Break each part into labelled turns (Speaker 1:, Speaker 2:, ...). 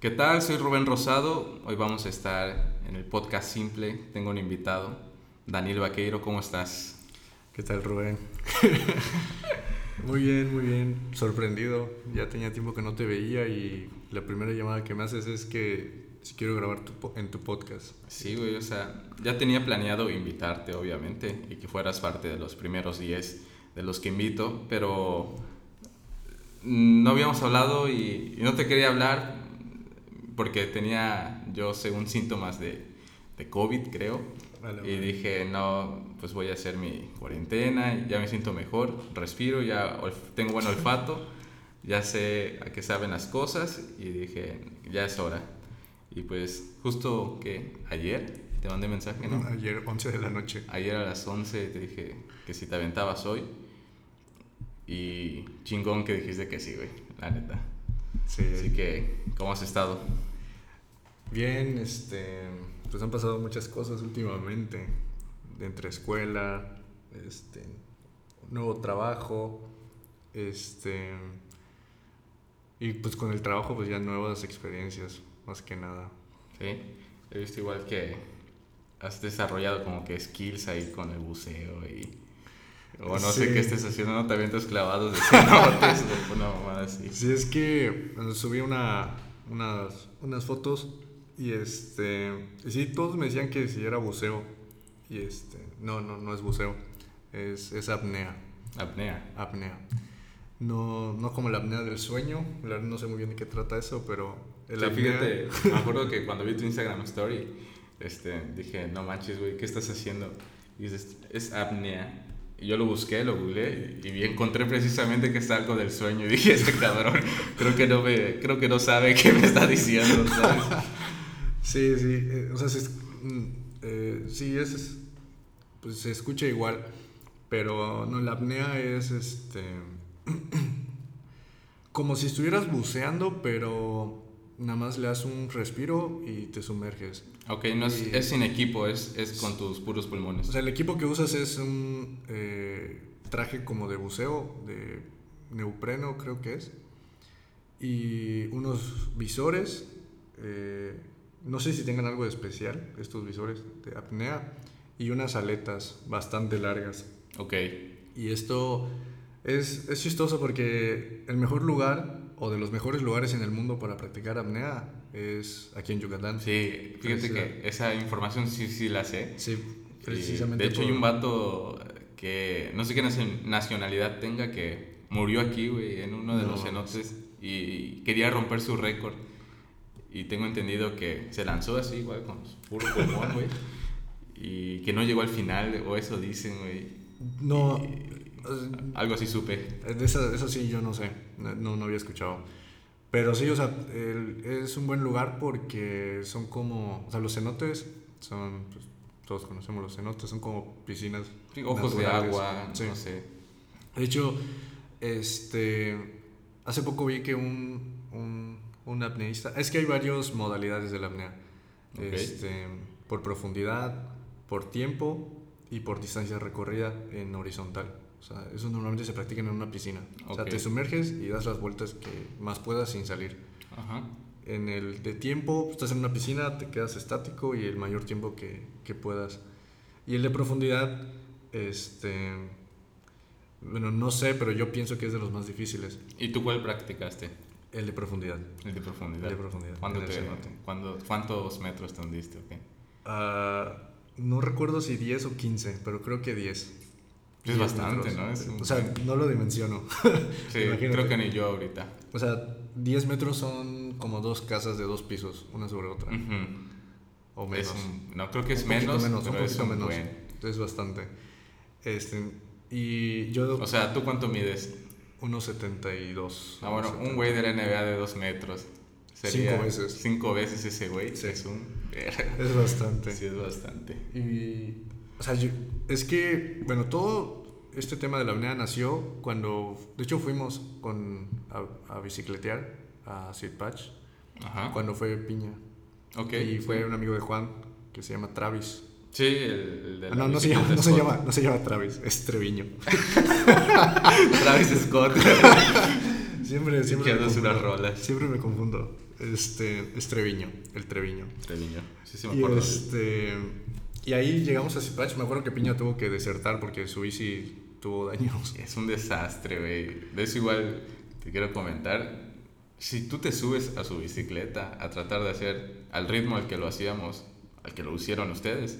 Speaker 1: ¿Qué tal? Soy Rubén Rosado. Hoy vamos a estar en el podcast simple. Tengo un invitado, Daniel Vaqueiro. ¿Cómo estás?
Speaker 2: ¿Qué tal, Rubén? muy bien, muy bien. Sorprendido. Ya tenía tiempo que no te veía y la primera llamada que me haces es que si quiero grabar en tu podcast.
Speaker 1: Sí, güey. O sea, ya tenía planeado invitarte, obviamente, y que fueras parte de los primeros 10 de los que invito, pero no habíamos hablado y, y no te quería hablar porque tenía yo según síntomas de, de COVID, creo. y dije, no, pues voy a hacer mi cuarentena, ya me siento mejor, respiro, ya tengo buen olfato, ya sé a qué saben las cosas y dije, ya es hora. Y pues justo que ayer te mandé mensaje, ¿no?
Speaker 2: Ayer, 11 de la noche.
Speaker 1: Ayer a las 11 te dije que si te aventabas hoy. Y chingón que dijiste que sí, güey, la neta. Sí. Así que, ¿cómo has estado?
Speaker 2: Bien, este, pues han pasado muchas cosas últimamente, entre escuela, este, nuevo trabajo, este, y pues con el trabajo pues ya nuevas experiencias, más que nada.
Speaker 1: Sí, he visto igual que has desarrollado como que skills ahí con el buceo y... O no sé qué estés haciendo, no te avientas clavados de cenotes una mamada así.
Speaker 2: Sí, es que subí una, unas, unas fotos y este, sí, todos me decían que si era buceo. Y este, no, no, no es buceo, es, es apnea.
Speaker 1: Apnea.
Speaker 2: Apnea. No, no como la apnea del sueño, no sé muy bien de qué trata eso, pero
Speaker 1: el fíjate, me acuerdo que cuando vi tu Instagram story, este, dije, no manches, güey, ¿qué estás haciendo? Y dices, es apnea. Y yo lo busqué, lo googleé y encontré precisamente que está algo del sueño. Y dije, este cabrón, creo que no, me, creo que no sabe qué me está diciendo, ¿sabes?
Speaker 2: Sí, sí, eh, o sea, mm, eh, sí, es, pues se escucha igual, pero no, la apnea es este, como si estuvieras buceando, pero nada más le das un respiro y te sumerges.
Speaker 1: Ok, no es, es sin equipo, es, es, con tus puros pulmones.
Speaker 2: O sea, el equipo que usas es un eh, traje como de buceo, de neopreno creo que es, y unos visores. Eh, no sé si tengan algo de especial, estos visores de apnea, y unas aletas bastante largas.
Speaker 1: Ok.
Speaker 2: Y esto es, es chistoso porque el mejor lugar, o de los mejores lugares en el mundo para practicar apnea, es aquí en Yucatán.
Speaker 1: Sí, fíjate que esa información sí, sí la sé.
Speaker 2: Sí, precisamente.
Speaker 1: de hecho, hay un vato que no sé qué nacionalidad tenga que murió aquí, güey, en uno de los cenotes y quería romper su récord. Y tengo entendido que se lanzó así, igual, con puro pulmón, güey. Y que no llegó al final, o eso dicen, güey.
Speaker 2: No.
Speaker 1: algo así supe.
Speaker 2: Eso, eso, sí, yo no sé. No, no había escuchado. Pero sí, o sea, es un buen lugar porque son como. O sea, los cenotes son. Pues, todos conocemos los cenotes, son como piscinas.
Speaker 1: ojos de agua, no sé.
Speaker 2: De hecho, este. Hace poco vi que un, un apneísta. Es que hay varias modalidades de la apnea. Este, por profundidad, por tiempo y por distancia recorrida en horizontal. O sea, eso normalmente se practica en una piscina. O sea, te sumerges y das las vueltas que más puedas sin salir. En el de tiempo, estás en una piscina, te quedas estático y el mayor tiempo que, que puedas. Y el de profundidad, este, bueno, no sé, pero yo pienso que es de los más difíciles.
Speaker 1: ¿Y tú cuál practicaste?
Speaker 2: El de profundidad.
Speaker 1: El de profundidad.
Speaker 2: El de profundidad.
Speaker 1: ¿Cuántos metros te hundiste?
Speaker 2: Ah, no recuerdo si 10 o 15, pero creo que 10.
Speaker 1: Es bastante, ¿no?
Speaker 2: o sea, no lo dimensiono.
Speaker 1: sí, creo que ni yo ahorita.
Speaker 2: O sea, 10 metros son como dos casas de dos pisos, una sobre otra. O menos.
Speaker 1: no, creo que es menos, menos, pero es menos.
Speaker 2: Es bastante. Este, y yo...
Speaker 1: O sea, ¿tú cuánto mides?
Speaker 2: 1.72.
Speaker 1: Ah, bueno, un güey de la NBA de 2 metros.
Speaker 2: Sería cinco veces.
Speaker 1: Cinco veces ese güey. Es un.
Speaker 2: Es bastante.
Speaker 1: Sí, es bastante.
Speaker 2: Y. O sea, es que, bueno, todo este tema de la apnea nació cuando. De hecho, fuimos con, a, bicicletear a Sid Patch. Ajá. Cuando fue Piña.
Speaker 1: Ok.
Speaker 2: Y fue un amigo de Juan que se llama Travis.
Speaker 1: Sí, el, de
Speaker 2: ah, no, no se, llama, no, se llama, no se llama Travis, es Treviño.
Speaker 1: Travis Scott.
Speaker 2: siempre, siempre. Me confundo. Siempre me confundo. Este, es Treviño, el Treviño.
Speaker 1: Treviño. Sí, sí me
Speaker 2: Y,
Speaker 1: acuerdo.
Speaker 2: este, y ahí llegamos a Zipach. Me acuerdo que Piña tuvo que desertar porque su bici tuvo daños.
Speaker 1: Es un desastre, güey. De eso igual te quiero comentar. Si tú te subes a su bicicleta a tratar de hacer al ritmo al que lo hacíamos, al que lo hicieron ustedes,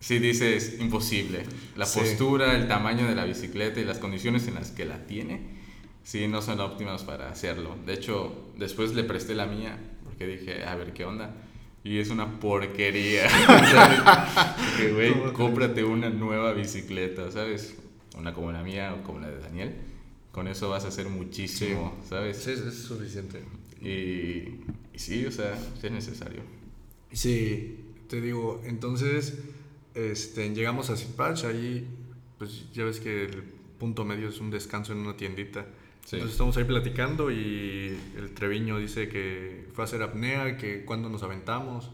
Speaker 1: si dices imposible. La
Speaker 2: Sí.
Speaker 1: postura, el tamaño de la bicicleta y las condiciones en las que la tiene, sí, no son óptimas para hacerlo. De hecho, después le presté la mía porque dije, a ver qué onda. Y es una porquería. ¿sabes? que, güey, cómprate una nueva bicicleta, ¿sabes? Una como la mía o como la de Daniel. Con eso vas a hacer muchísimo, ¿sabes?
Speaker 2: Sí, es, es suficiente.
Speaker 1: Y, y sí, o sea, sí es necesario.
Speaker 2: Sí, te digo, entonces este, llegamos a Zipach, ahí pues ya ves que el punto medio es un descanso en una tiendita.
Speaker 1: Sí.
Speaker 2: Entonces estamos ahí platicando y el Treviño dice que fue a hacer apnea, que cuando nos aventamos.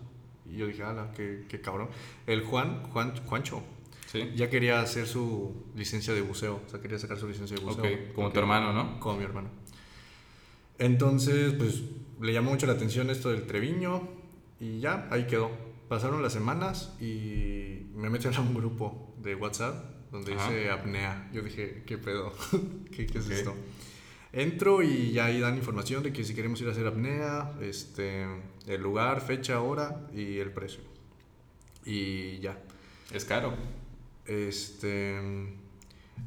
Speaker 2: Y yo dije, ala, qué, qué cabrón. El Juan, Juan, Juancho,
Speaker 1: Sí.
Speaker 2: ya quería hacer su licencia de buceo, o sea, quería sacar su licencia de buceo.
Speaker 1: Como tu hermano, ¿no?
Speaker 2: Como mi hermano. Entonces, pues le llamó mucho la atención esto del Treviño y ya, ahí quedó. Pasaron las semanas y me metieron a un grupo de WhatsApp donde
Speaker 1: Ajá.
Speaker 2: dice apnea. Yo dije, ¿qué pedo? ¿Qué, qué es esto? Entro y ya ahí dan información de que si queremos ir a hacer apnea, este, el lugar, fecha, hora y el precio. Y ya.
Speaker 1: Es caro.
Speaker 2: Este,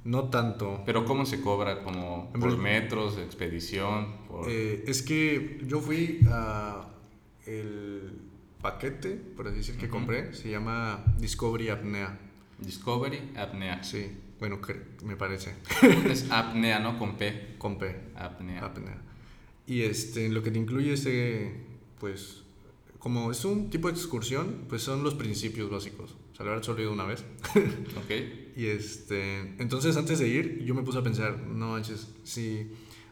Speaker 2: no tanto.
Speaker 1: Pero ¿cómo se cobra? ¿Como por metros, expedición? Por...
Speaker 2: Eh, es que yo fui a el paquete, por así decir, que compré, se llama Discovery Apnea.
Speaker 1: Discovery, apnea.
Speaker 2: Sí, bueno, me parece,
Speaker 1: es apnea, ¿no? Con P.
Speaker 2: con P,
Speaker 1: Apnea.
Speaker 2: apnea. Y este, lo que te incluye es, eh, pues, como es un tipo de excursión, pues son los principios básicos. O sea, la verdad solo he ido una vez.
Speaker 1: Ok.
Speaker 2: Y este, entonces antes de ir, yo me puse a pensar, no manches, si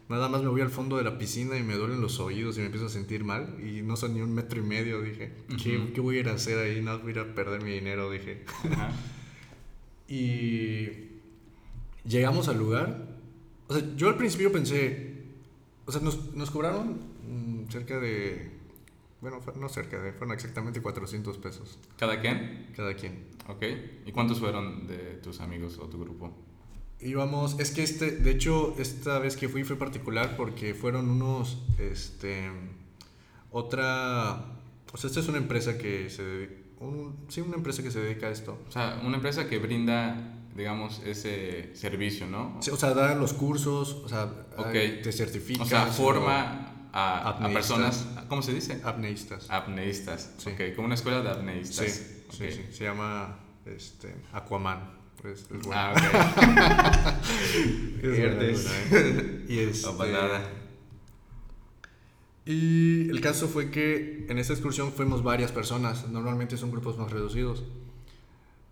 Speaker 2: nada más me voy al fondo de la piscina y me duelen los oídos y me empiezo a sentir mal y no son ni un metro y medio, dije, ¿qué, qué voy a ir a hacer ahí? No voy a ir a perder mi dinero, dije. Y llegamos al lugar. O sea, yo al principio pensé, o sea, nos, nos cobraron mm, cerca de, bueno, no cerca de, fueron exactamente 400 pesos
Speaker 1: ¿Cada quien?
Speaker 2: cada quien.
Speaker 1: Ok. ¿Y cuántos fueron de tus amigos o tu grupo?
Speaker 2: Íbamos, es que este, de hecho, esta vez que fui fue particular porque fueron unos, este, otra, o sea, esta es una empresa que se, un, sí, una empresa que se dedica a esto.
Speaker 1: O sea, una empresa que brinda, digamos, ese servicio, ¿no?
Speaker 2: Sí, o sea, dan los cursos, o sea,
Speaker 1: Ok.
Speaker 2: ay, te certificas.
Speaker 1: O sea, forma a, a personas, ¿cómo se dice?
Speaker 2: apneístas.
Speaker 1: Apneístas.
Speaker 2: Sí.
Speaker 1: Ok, como una escuela de apneístas.
Speaker 2: Sí, sí, sí, se llama, este, Aquaman. Pues, es bueno.
Speaker 1: Ah, ok.
Speaker 2: Es
Speaker 1: Verdes.
Speaker 2: es. Y este,
Speaker 1: Ovalada.
Speaker 2: Y el caso fue que en esta excursión fuimos varias personas, normalmente son grupos más reducidos.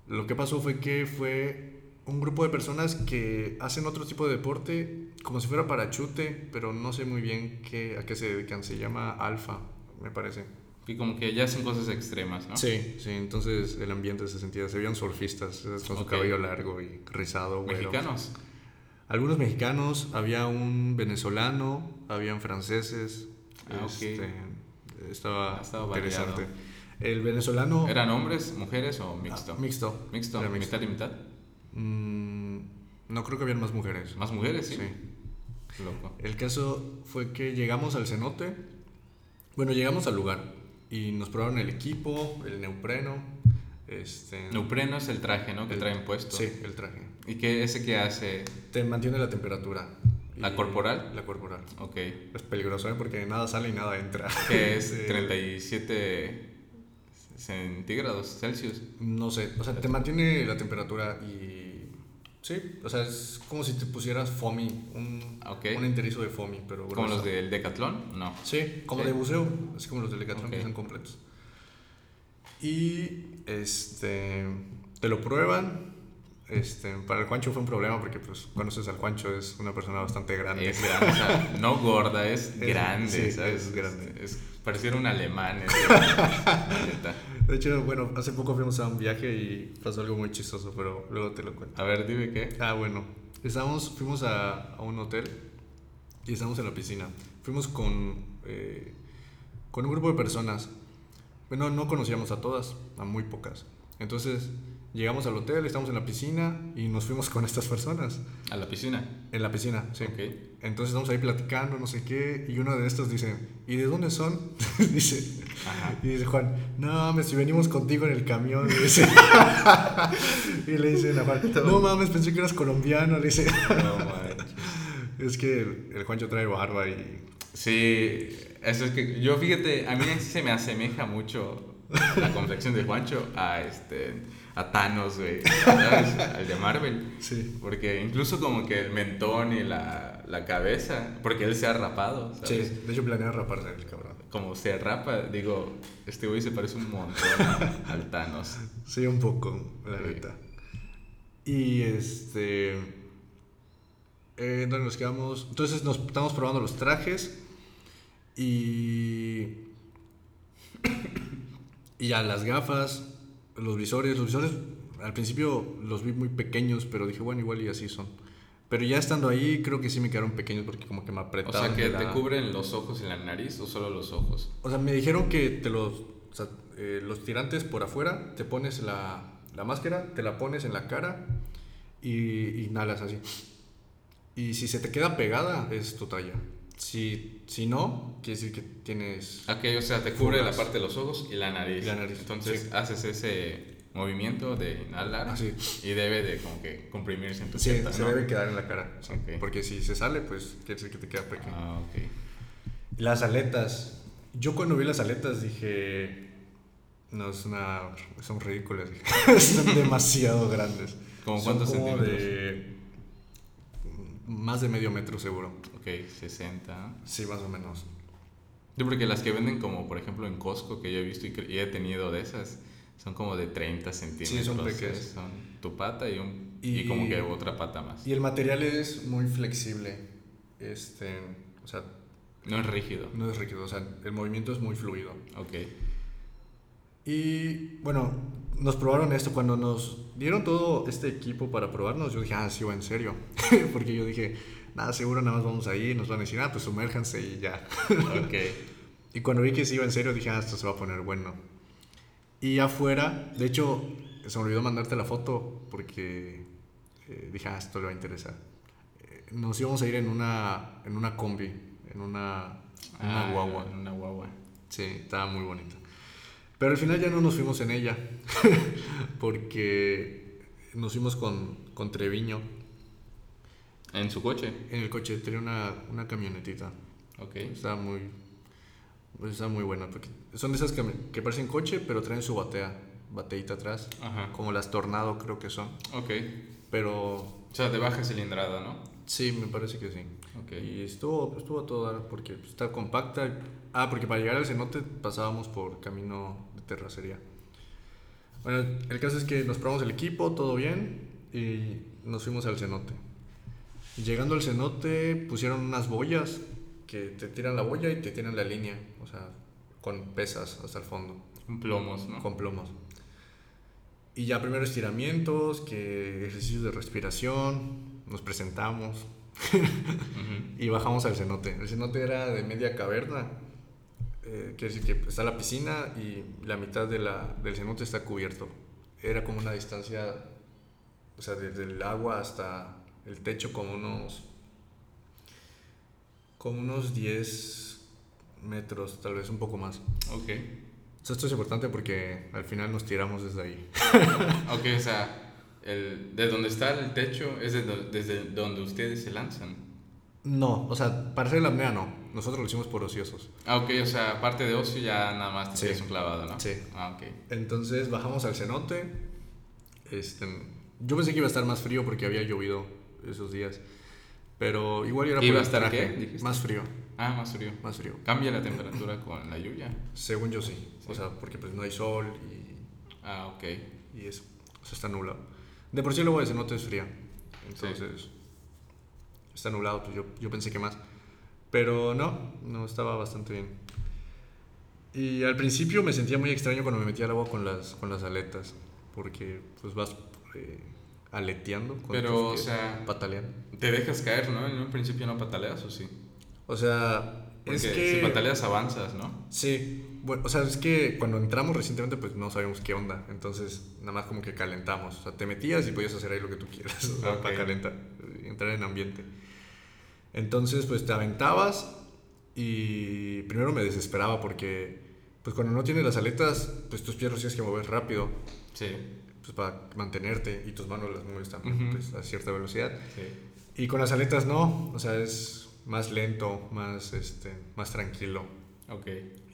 Speaker 2: Lo que pasó fue que fue un grupo de personas que hacen otro tipo de deporte, como si fuera parachute, pero no sé muy bien qué, a qué se dedican, se llama alfa, me parece.
Speaker 1: Y como que ya hacen cosas extremas, ¿no?
Speaker 2: Sí, sí, entonces el ambiente se sentía, se veían surfistas con su cabello largo y rizado. güero.
Speaker 1: Mexicanos.
Speaker 2: Algunos mexicanos, había un venezolano, habían franceses.
Speaker 1: Ah, ok.
Speaker 2: este, estaba
Speaker 1: Ah, estaba
Speaker 2: interesante.
Speaker 1: variado.
Speaker 2: El venezolano.
Speaker 1: ¿Eran hombres, mujeres o mixto?
Speaker 2: Ah, mixto.
Speaker 1: Mixto,
Speaker 2: Era
Speaker 1: mitad y mitad.
Speaker 2: Mm, no creo que habían más mujeres.
Speaker 1: Más mujeres, sí.
Speaker 2: Sí.
Speaker 1: Loco.
Speaker 2: El caso fue que llegamos al cenote. Bueno, llegamos al lugar y nos probaron el equipo, el neopreno. Este,
Speaker 1: Neopreno es el traje, ¿no? Que
Speaker 2: el-
Speaker 1: traen puesto.
Speaker 2: Sí, el traje.
Speaker 1: ¿Y qué ese que hace?
Speaker 2: Te mantiene la temperatura.
Speaker 1: ¿La corporal?
Speaker 2: La corporal.
Speaker 1: Ok.
Speaker 2: Es peligroso, ¿eh? Porque nada sale y nada entra.
Speaker 1: Que es
Speaker 2: Sí.
Speaker 1: 37 centígrados Celsius.
Speaker 2: No sé, o sea, te mantiene la temperatura y... Sí, o sea, es como si te pusieras foamy, un, un enterizo de foamy, pero
Speaker 1: ¿Como los del Decathlon? No.
Speaker 2: Sí, como
Speaker 1: Sí.
Speaker 2: de buceo, así como los de Decathlon que
Speaker 1: Ok.
Speaker 2: son completos. Y este te lo prueban. Este, para el Juancho fue un problema porque pues conoces al Juancho, es una persona bastante grande.
Speaker 1: Es grande, o sea, no gorda, es
Speaker 2: Es-
Speaker 1: grande,
Speaker 2: sí,
Speaker 1: ¿sabes?
Speaker 2: es grande.
Speaker 1: Es, pareciera un alemán. es- la neta.
Speaker 2: De hecho, bueno, hace poco fuimos a un viaje y pasó algo muy chistoso, pero luego te lo cuento.
Speaker 1: A ver, dime qué.
Speaker 2: Ah, bueno, estábamos, fuimos a, a un hotel y estamos en la piscina. Fuimos con, eh, con un grupo de personas. Bueno, no conocíamos a todas, a muy pocas. Entonces llegamos al hotel, estamos en la piscina y nos fuimos con estas personas.
Speaker 1: ¿A la piscina?
Speaker 2: En la piscina, sí.
Speaker 1: Ok.
Speaker 2: Entonces estamos ahí platicando, no sé qué, y uno de estos dice, ¿y de dónde son? dice,
Speaker 1: Ajá.
Speaker 2: y dice Juan, no mames, si venimos contigo en el camión, dice. y le dice a Juan, no mames, pensé que eras colombiano, le dice.
Speaker 1: No manches.
Speaker 2: es que el, el Juancho trae barba y...
Speaker 1: Sí, eso es que yo fíjate, a mí se me asemeja mucho la complexión de Juancho a este a Thanos, güey, ¿sabes? Al de Marvel.
Speaker 2: Sí.
Speaker 1: Porque incluso como que el mentón y la, la cabeza, porque él se ha rapado,
Speaker 2: Sí, de hecho planea raparse el cabrón.
Speaker 1: Como se rapa, digo, este güey se parece un montón al Thanos.
Speaker 2: Sí, un poco, la
Speaker 1: Sí.
Speaker 2: neta. Y este. Eh, ¿Dónde nos quedamos? Entonces nos estamos probando los trajes. Y. y ya las gafas, los visores. Los visores al principio los vi muy pequeños, pero dije, bueno, igual y así son. Pero ya estando ahí, creo que sí me quedaron pequeños porque como que me
Speaker 1: O
Speaker 2: apretaban.
Speaker 1: sea, que
Speaker 2: de
Speaker 1: te
Speaker 2: la-
Speaker 1: cubren los ojos y la nariz o solo los ojos.
Speaker 2: o sea, me dijeron que te los, o sea, eh, los tirantes por afuera, te pones la, la máscara, te la pones en la cara y inhalas así. Y si se te queda pegada, es tu talla. Si, si no, quiere decir que tienes...
Speaker 1: Ok, o sea, te cubre
Speaker 2: Fugas.
Speaker 1: la parte de los ojos y la nariz.
Speaker 2: La nariz,
Speaker 1: Entonces
Speaker 2: sí.
Speaker 1: haces ese movimiento de inhalar
Speaker 2: Así.
Speaker 1: y debe de como que comprimirse en tu
Speaker 2: Sí, se
Speaker 1: ¿no?
Speaker 2: debe quedar en la cara. sí.
Speaker 1: Ok.
Speaker 2: Porque si se sale, pues quiere decir que te queda pequeño.
Speaker 1: Ah, ok.
Speaker 2: Las aletas. Yo cuando vi las aletas dije... No, es una, son ridículas. son demasiado grandes.
Speaker 1: ¿Cómo
Speaker 2: Son
Speaker 1: cuántos
Speaker 2: como
Speaker 1: centímetros?
Speaker 2: de más de medio metro seguro.
Speaker 1: Ok, 60.
Speaker 2: Sí, más o menos.
Speaker 1: Yo porque las que venden como por ejemplo en Costco que yo he visto y, y he tenido de esas son como de 30 centímetros.
Speaker 2: son
Speaker 1: ¿eh?
Speaker 2: pequeñas.
Speaker 1: Son tu pata y, un, y...
Speaker 2: Y-
Speaker 1: como que otra pata más.
Speaker 2: Y el material es muy flexible. Este, o sea,
Speaker 1: No es rígido.
Speaker 2: no es rígido, o sea, el movimiento es muy fluido.
Speaker 1: Ok.
Speaker 2: Y bueno, nos probaron esto cuando nos dieron todo este equipo para probarnos. Yo dije, ah, sí, va en serio. Porque yo dije, nada, seguro nada más vamos ahí, nos van a decir, ah, pues sumérjanse y ya.
Speaker 1: Ok.
Speaker 2: Y cuando vi que sí iba en serio, dije, ah, esto se va a poner bueno. Y afuera, de hecho, se me olvidó mandarte la foto porque eh, dije, ah, esto le va a interesar. Eh, nos íbamos a ir en una, en una combi, en una, en una
Speaker 1: Ah,
Speaker 2: guagua.
Speaker 1: Una guagua.
Speaker 2: Sí, estaba muy bonita. Pero al final ya no nos fuimos en ella, porque nos fuimos con, con Treviño
Speaker 1: En su coche.
Speaker 2: en el coche. Tenía una, una camionetita.
Speaker 1: Ok.
Speaker 2: Estaba muy, pues estaba muy buena, porque son de esas que, que parecen coche, pero traen su batea, bateíta atrás,
Speaker 1: Ajá.
Speaker 2: como las Tornado creo que son.
Speaker 1: Ok.
Speaker 2: Pero
Speaker 1: O sea, de baja cilindrada, ¿no?
Speaker 2: sí, me parece que sí.
Speaker 1: Ok.
Speaker 2: Y estuvo, estuvo a todo dar porque está compacta. Ah, porque para llegar al cenote pasábamos por camino terracería. Bueno, el caso es que nos probamos el equipo, todo bien, y nos fuimos al cenote. Llegando al cenote pusieron unas boyas que te tiran la boya y te tiran la línea, o sea, con pesas hasta el fondo,
Speaker 1: Con plomos, ¿no?
Speaker 2: con plomos. Y ya primero estiramientos, que ejercicios de respiración, nos presentamos, y bajamos al cenote. El cenote era de media caverna. Eh, quiere decir que está la piscina y la mitad de la, del cenote está cubierto. Era como una distancia, o sea, desde el agua hasta el techo como unos, como unos 10 metros, tal vez un poco más.
Speaker 1: Ok.
Speaker 2: Esto es importante porque al final nos tiramos desde ahí.
Speaker 1: Ok, o sea, el, de donde está el techo es de desde donde ustedes se lanzan.
Speaker 2: No, o sea, para hacer la apnea no. Nosotros lo hicimos por ociosos.
Speaker 1: Ah, ok, o sea, aparte de ocio ya nada más te
Speaker 2: Sí.
Speaker 1: un clavado, ¿no?
Speaker 2: Sí.
Speaker 1: Ah, ok.
Speaker 2: Entonces bajamos al cenote. Este, yo pensé que iba a estar más frío porque había llovido esos días. Pero igual era
Speaker 1: ¿Iba a
Speaker 2: el
Speaker 1: estar qué?
Speaker 2: Más frío,
Speaker 1: Ah, más frío.
Speaker 2: más frío.
Speaker 1: ¿Cambia la temperatura con la lluvia?
Speaker 2: Según yo sí. O
Speaker 1: Sí.
Speaker 2: sea, porque pues no hay sol y,
Speaker 1: Ah, ok.
Speaker 2: y eso. O sea, está nublado. De por sí el agua de cenote es fría. Entonces, está nublado. Pues yo, yo pensé que más. Pero no, no estaba bastante bien. Y al principio me sentía muy extraño cuando me metía al agua con las, con las aletas. Porque pues vas eh, aleteando. con
Speaker 1: Pero, o sea,
Speaker 2: Pataleando.
Speaker 1: te dejas caer, ¿no? En un principio no pataleas, ¿o sí?
Speaker 2: O sea,
Speaker 1: Porque
Speaker 2: es que...
Speaker 1: si pataleas avanzas, ¿no?
Speaker 2: Sí, bueno, o sea, es que cuando entramos recientemente pues no sabíamos qué onda, entonces nada más como que calentamos, o sea, te metías y podías hacer ahí lo que tú quieras, o sea,
Speaker 1: Ok.
Speaker 2: para calentar, entrar en ambiente. Entonces pues te aventabas y primero me desesperaba porque pues cuando no tienes las aletas pues tus pies los tienes que mover rápido
Speaker 1: Sí,
Speaker 2: pues para mantenerte y tus manos las mueves también pues, a cierta velocidad.
Speaker 1: sí.
Speaker 2: Y con las aletas no, o sea, es más lento, más, este, más tranquilo.
Speaker 1: Ok.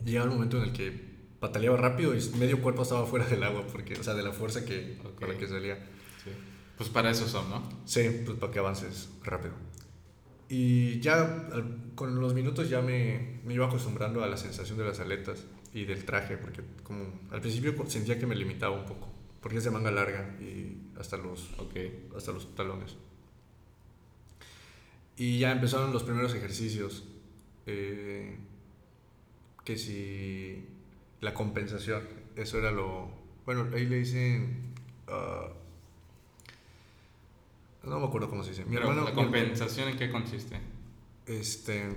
Speaker 2: Llegaba el momento en el que pataleaba rápido y medio cuerpo estaba fuera del agua, porque, o sea, de la fuerza que,
Speaker 1: Ok.
Speaker 2: con la que salía.
Speaker 1: Sí. Pues para eso son, ¿no?
Speaker 2: Sí, pues para que avances rápido. Y ya con los minutos ya me, me iba acostumbrando a la sensación de las aletas y del traje, porque como al principio sentía que me limitaba un poco, porque es de manga larga y hasta los,
Speaker 1: Ok.
Speaker 2: hasta los talones. Y ya empezaron los primeros ejercicios. eh, que si la compensación, eso era lo... Bueno, ahí le dicen... ah, no me acuerdo cómo se dice. Mi
Speaker 1: Pero
Speaker 2: hermano...
Speaker 1: la
Speaker 2: mi
Speaker 1: compensación en qué consiste?
Speaker 2: este,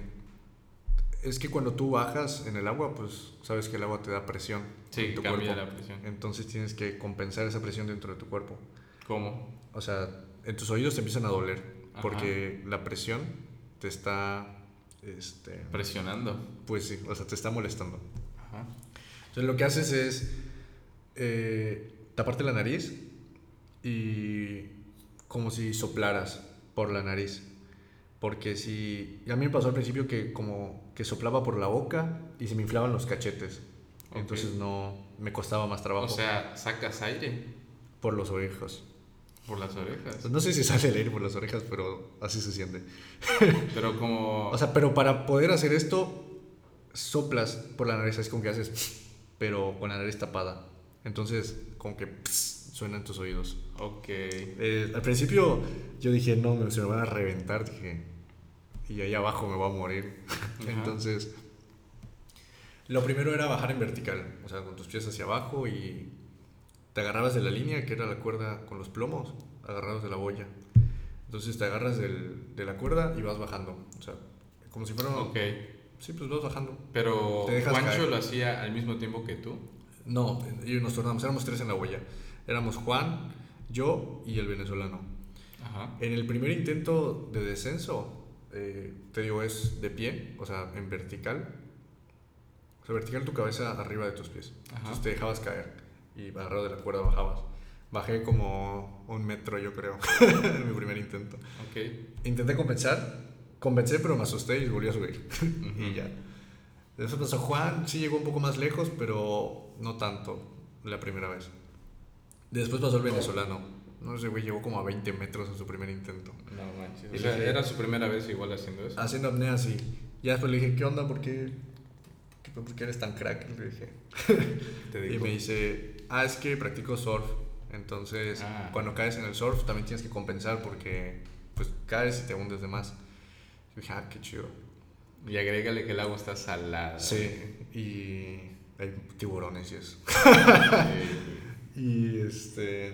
Speaker 2: es que cuando tú bajas en el agua, pues sabes que el agua te da presión
Speaker 1: Sí,
Speaker 2: en tu
Speaker 1: cambia
Speaker 2: cuerpo.
Speaker 1: la presión.
Speaker 2: Entonces tienes que compensar esa presión dentro de tu cuerpo.
Speaker 1: ¿Cómo?
Speaker 2: O sea, en tus oídos te empiezan a doler
Speaker 1: Ajá.
Speaker 2: porque la presión te está, este,
Speaker 1: Presionando.
Speaker 2: pues sí, o sea, te está molestando.
Speaker 1: Ajá.
Speaker 2: Entonces lo que haces es eh, taparte la nariz y como si soplaras por la nariz. Porque si... A mí me pasó al principio que como que soplaba por la boca y se me inflaban los cachetes. Entonces no... Me costaba más trabajo
Speaker 1: O sea, sacas aire
Speaker 2: por los orejas.
Speaker 1: por las orejas.
Speaker 2: No sé si sale el aire por las orejas, pero así se siente.
Speaker 1: Pero como...
Speaker 2: O sea, pero para poder hacer esto, soplas por la nariz, es como que haces, pero con la nariz tapada. Entonces, como que suena en tus oídos.
Speaker 1: ok.
Speaker 2: Eh, al principio yo dije, no, me- se me van a reventar, dije, y ahí abajo me voy a morir. Entonces, lo primero era bajar en vertical, o sea, con tus pies hacia abajo y te agarrabas de la línea, que era la cuerda con los plomos, agarrados de la boya. Entonces te agarras del- de la cuerda y vas bajando, o sea, como si fuera...
Speaker 1: Ok.
Speaker 2: Sí, pues vas bajando.
Speaker 1: Pero Juancho
Speaker 2: caer.
Speaker 1: lo hacía al mismo tiempo que tú.
Speaker 2: No, y nos tornamos, éramos tres en la boya. Éramos Juan, yo y el venezolano.
Speaker 1: Ajá.
Speaker 2: En el primer intento de descenso, eh, te digo, es de pie, o sea, en vertical. O sea, vertical tu cabeza arriba de tus pies.
Speaker 1: Ajá.
Speaker 2: Entonces te dejabas caer y agarrado de la cuerda bajabas. Bajé como un metro, yo creo, en mi primer intento.
Speaker 1: Ok.
Speaker 2: Intenté compensar, compensé, pero me asusté y volví a subir.
Speaker 1: Ujú.
Speaker 2: y ya. Después pasó Juan, sí llegó un poco más lejos, pero no tanto la primera vez. Después pasó el venezolano. No sé, güey, llegó como a 20 metros en su primer intento.
Speaker 1: No manches. O sea,
Speaker 2: le dije-
Speaker 1: era su primera vez igual haciendo eso.
Speaker 2: Haciendo apnea, sí. Ya después le dije, ¿qué onda? ¿Por qué, por qué eres tan crack? Le dije.
Speaker 1: Te
Speaker 2: Y me dice, ah, es que practico surf. Entonces,
Speaker 1: Ah.
Speaker 2: cuando caes en el surf, también tienes que compensar porque pues caes y te hundes de más. Y dije, ah, qué chido.
Speaker 1: Y agrégale que el agua está salada.
Speaker 2: Sí, y hay tiburones y eso. Y este.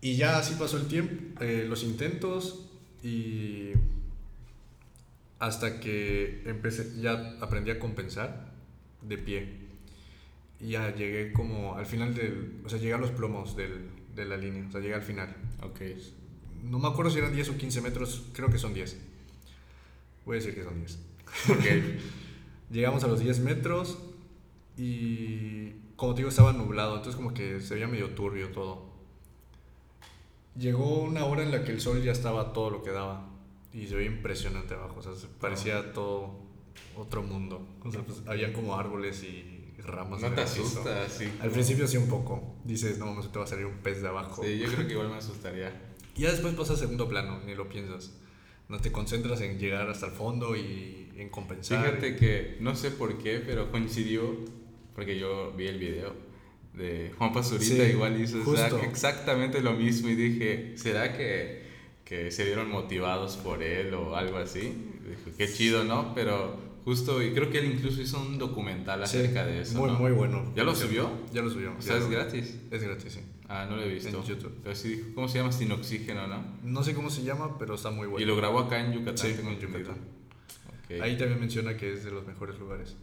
Speaker 2: Y ya así pasó el tiempo, eh, los intentos y. Hasta que empecé, ya aprendí a compensar de pie. Y ya llegué como al final del. O sea, llegué a los plomos del, de la línea, o sea, llegué al final.
Speaker 1: Ok.
Speaker 2: No me acuerdo si eran 10 o 15 metros, creo que son 10. Voy a decir que son 10.
Speaker 1: Ok.
Speaker 2: Llegamos a los 10 metros y como te digo estaba nublado, entonces como que se veía medio turbio todo. Llegó una hora en la que el sol ya estaba todo lo que daba y se veía impresionante abajo, o sea, se parecía todo otro mundo. O sea, pues había como árboles y ramas.
Speaker 1: No te asustas, sí.
Speaker 2: Al principio sí un poco. Dices, no, mames, te va a salir un pez de abajo.
Speaker 1: Sí, yo creo que igual me asustaría.
Speaker 2: Y ya después pasa a segundo plano, ni lo piensas. No te concentras en llegar hasta el fondo y en compensar.
Speaker 1: Fíjate que no sé por qué, pero coincidió, porque yo vi el video de Juan Pazurita,
Speaker 2: Sí,
Speaker 1: igual hizo exact- exactamente lo mismo y dije, ¿será que, que se vieron motivados por él o algo así? Dije, qué chido, ¿no? Pero justo, y creo que él incluso hizo un documental
Speaker 2: Sí,
Speaker 1: acerca de eso.
Speaker 2: Muy,
Speaker 1: ¿no?
Speaker 2: muy bueno.
Speaker 1: ¿Ya lo subió?
Speaker 2: Ya lo subió.
Speaker 1: O sea, es
Speaker 2: lo-
Speaker 1: gratis.
Speaker 2: Es gratis, sí.
Speaker 1: Ah, no lo he visto.
Speaker 2: En YouTube.
Speaker 1: Pero sí dijo, ¿cómo se llama? Sin oxígeno, ¿no?
Speaker 2: No sé cómo se llama, pero está muy bueno.
Speaker 1: Y lo grabó acá en Yucatán.
Speaker 2: Sí, en. Yucatán.
Speaker 1: Ok.
Speaker 2: Ahí también menciona que es de los mejores lugares.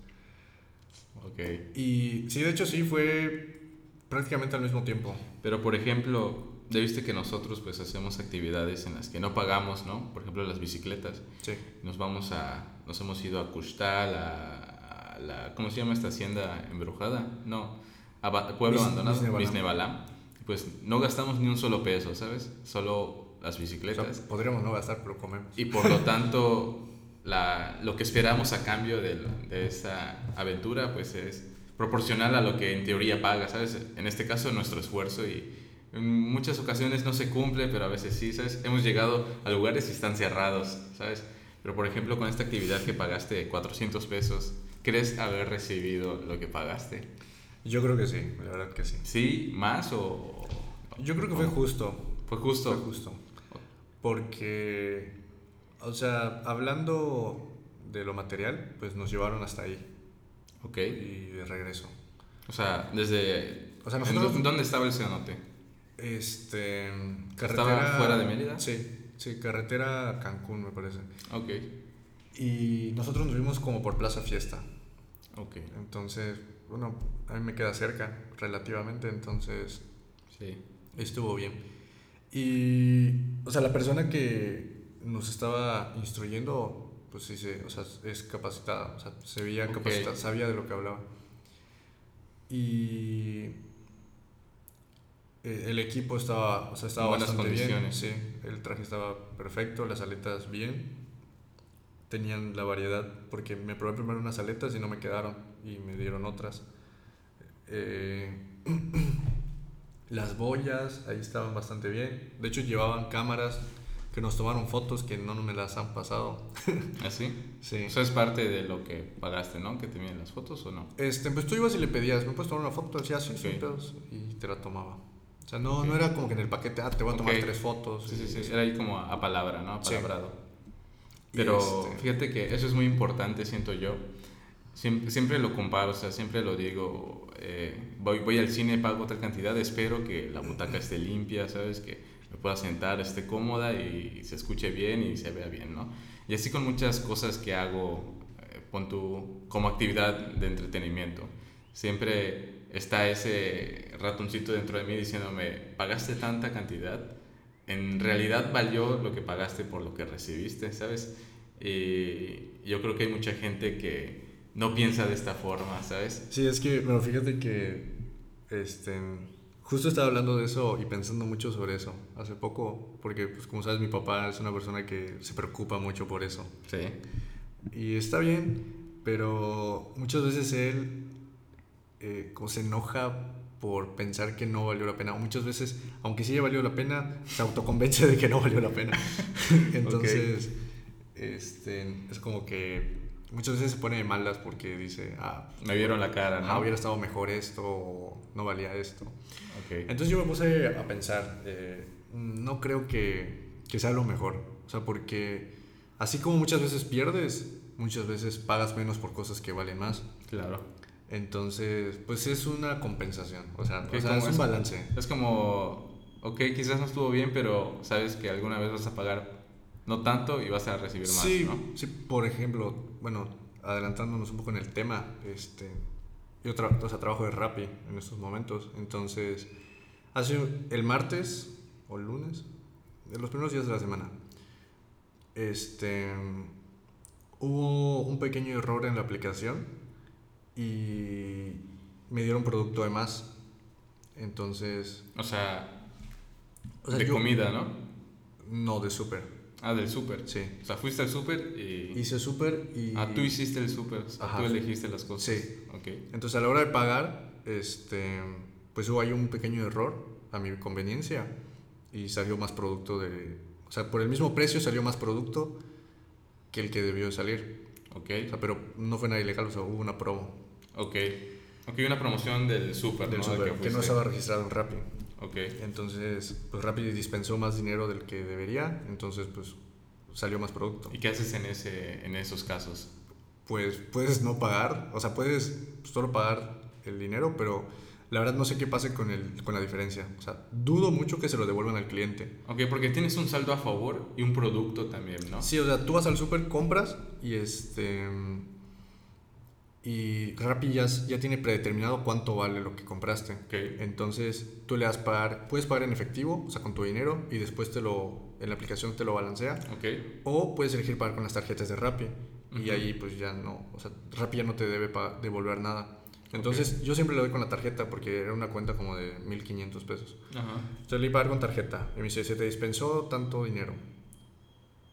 Speaker 1: Ok.
Speaker 2: Y sí, de hecho sí, fue prácticamente al mismo tiempo.
Speaker 1: Pero por ejemplo, ya viste que nosotros pues hacemos actividades en las que no pagamos, ¿no? Por ejemplo, las bicicletas.
Speaker 2: Sí.
Speaker 1: Nos vamos a, nos hemos ido a Custal, a, a la, ¿cómo se llama esta hacienda embrujada? No, a Ba- Pueblo
Speaker 2: Mis-
Speaker 1: Abandonado.
Speaker 2: Misnebalá.
Speaker 1: Pues no gastamos ni un solo peso, ¿sabes? Solo las
Speaker 2: O sea,
Speaker 1: bicicletas.
Speaker 2: podríamos no gastar, pero comemos.
Speaker 1: Y por lo tanto, la, lo que esperamos a cambio del- de, esta aventura, pues es proporcional a lo que en teoría paga, ¿sabes? En este caso, nuestro esfuerzo y en muchas ocasiones no se cumple, pero a veces sí, ¿sabes? Hemos llegado a lugares y están cerrados, ¿sabes? Pero por ejemplo, con esta actividad que pagaste 400 pesos, ¿crees haber recibido lo que pagaste?
Speaker 2: Yo creo que sí, la verdad que sí.
Speaker 1: ¿Sí? ¿Más o...?
Speaker 2: Yo creo que fue justo.
Speaker 1: Fue justo.
Speaker 2: Fue justo. Porque, o sea, hablando de lo material, pues nos llevaron hasta ahí
Speaker 1: Ok.
Speaker 2: y de regreso.
Speaker 1: O sea, desde...
Speaker 2: O sea,
Speaker 1: ¿en
Speaker 2: nosotros-
Speaker 1: dó- ¿Dónde estaba el cenote?
Speaker 2: Este.
Speaker 1: ¿Estaba fuera de Mérida?
Speaker 2: Sí, sí, carretera Cancún, me parece.
Speaker 1: Ok.
Speaker 2: Y nosotros nos vimos como por Plaza Fiesta.
Speaker 1: Ok.
Speaker 2: Entonces, bueno, a mí me queda cerca relativamente, entonces
Speaker 1: Sí.
Speaker 2: estuvo bien. Y, o sea, la persona que nos estaba instruyendo, pues sí, se, o sea, es capacitada, o sea, se veía capacitada, sabía de lo que hablaba. Y eh, el equipo estaba, o sea, estaba
Speaker 1: buenas
Speaker 2: bastante bien. Sí, el traje estaba perfecto, las aletas bien. Tenían la variedad, porque me probé primero unas aletas y no me quedaron, y me dieron otras. Eh, las boyas, ahí estaban bastante bien. De hecho, llevaban cámaras que nos tomaron fotos que no me las han pasado.
Speaker 1: ¿Así?
Speaker 2: Sí.
Speaker 1: Eso es parte de lo que pagaste, ¿no? Que te vienen las fotos o no.
Speaker 2: Este, pues tú ibas y le pedías, ¿me puedes tomar una foto? Decía, sí, sin
Speaker 1: Ok.
Speaker 2: pedos", Y te la tomaba. O sea, no,
Speaker 1: Ok.
Speaker 2: no era como que en el paquete, ah, te voy a tomar
Speaker 1: Ok.
Speaker 2: tres fotos.
Speaker 1: Sí, sí,
Speaker 2: y-
Speaker 1: sí. Era ahí como a palabra, ¿no? A
Speaker 2: Sí.
Speaker 1: palabrado.
Speaker 2: Y
Speaker 1: Pero
Speaker 2: este-
Speaker 1: fíjate que eso es muy importante, siento yo. Siempre, siempre lo comparo, o sea, siempre lo digo. eh, voy, voy al cine, pago tal cantidad, espero que la butaca esté limpia, ¿sabes? Que me pueda sentar, esté cómoda y, se escuche bien y se vea bien, ¿no? Y así con muchas cosas que hago, eh, pon tú, como actividad de entretenimiento. Siempre está ese ratoncito dentro de mí diciéndome, pagaste tanta cantidad, en realidad valió lo que pagaste por lo que recibiste, ¿sabes? Y yo creo que hay mucha gente que no piensa de esta forma, ¿sabes?
Speaker 2: Sí, es que, pero fíjate que, este, justo estaba hablando de eso y pensando mucho sobre eso hace poco, porque, pues, como sabes, mi papá es una persona que se preocupa mucho por eso.
Speaker 1: Sí.
Speaker 2: Y está bien, pero muchas veces él eh, como se enoja por pensar que no valió la pena. O muchas veces, aunque sí valió la pena, se autoconvence de que no valió la pena. Entonces, este, es como que muchas veces se pone de malas porque dice, ah,
Speaker 1: Me vieron la cara, ¿no?
Speaker 2: ah, hubiera estado mejor esto, o no valía esto.
Speaker 1: Ok.
Speaker 2: Entonces yo me puse a pensar, eh, no creo que, que sea lo mejor. O sea, porque así como muchas veces pierdes, muchas veces pagas menos por cosas que valen más.
Speaker 1: Claro.
Speaker 2: Entonces, pues es una compensación. O sea, o sea, es un balance.
Speaker 1: Es como, ok, quizás no estuvo bien, pero sabes que alguna vez vas a pagar no tanto y vas a recibir más,
Speaker 2: Sí,
Speaker 1: ¿no?
Speaker 2: sí, por ejemplo, bueno, adelantándonos un poco en el tema, este, yo tra- o sea, trabajo de Rappi en estos momentos, entonces, hace el martes o el lunes, de los primeros días de la semana, este, hubo un pequeño error en la aplicación y me dieron producto de más, entonces,
Speaker 1: O sea,
Speaker 2: o sea,
Speaker 1: de
Speaker 2: yo-
Speaker 1: comida, ¿no?
Speaker 2: no de súper,
Speaker 1: Ah, del súper.
Speaker 2: sí,
Speaker 1: O sea, fuiste al súper y...
Speaker 2: hice súper y...
Speaker 1: Ah, tú hiciste el súper, o sea,
Speaker 2: Ajá.
Speaker 1: tú elegiste las cosas.
Speaker 2: Sí.
Speaker 1: Ok.
Speaker 2: Entonces a la hora de pagar, este, pues hubo ahí un pequeño error a mi conveniencia y salió más producto de, o sea, por el mismo precio salió más producto que el que debió de salir.
Speaker 1: Ok.
Speaker 2: O sea, pero no fue nada ilegal, o sea, hubo una promo
Speaker 1: Ok. Ok, una promoción del súper,
Speaker 2: del
Speaker 1: ¿no?
Speaker 2: que no estaba registrado en Rappi.
Speaker 1: Ok.
Speaker 2: Entonces, pues Rappi dispensó más dinero del que debería, entonces pues salió más producto.
Speaker 1: ¿Y qué haces en, ese, en esos casos?
Speaker 2: Pues puedes no pagar, o sea, puedes solo pagar el dinero, pero La verdad no sé qué pase con, el, con la diferencia. O sea, dudo mucho que se lo devuelvan al cliente.
Speaker 1: Ok, porque tienes un saldo a favor y un producto también, ¿no?
Speaker 2: Sí, o sea, tú vas al súper, compras y este... Y Rappi ya, ya, tiene predeterminado cuánto vale lo que compraste.
Speaker 1: Okay.
Speaker 2: Entonces tú le das pagar, puedes pagar en efectivo, o sea, con tu dinero, y después te lo, en la aplicación te lo balancea.
Speaker 1: Okay.
Speaker 2: O puedes elegir pagar con las tarjetas de Rappi. Y ahí pues ya no, o sea, Rappi ya no te debe devolver nada. Entonces yo siempre le doy con la tarjeta porque era una cuenta como de 1500 pesos. Entonces le di pagar con tarjeta. Y me dice, se te dispensó tanto dinero.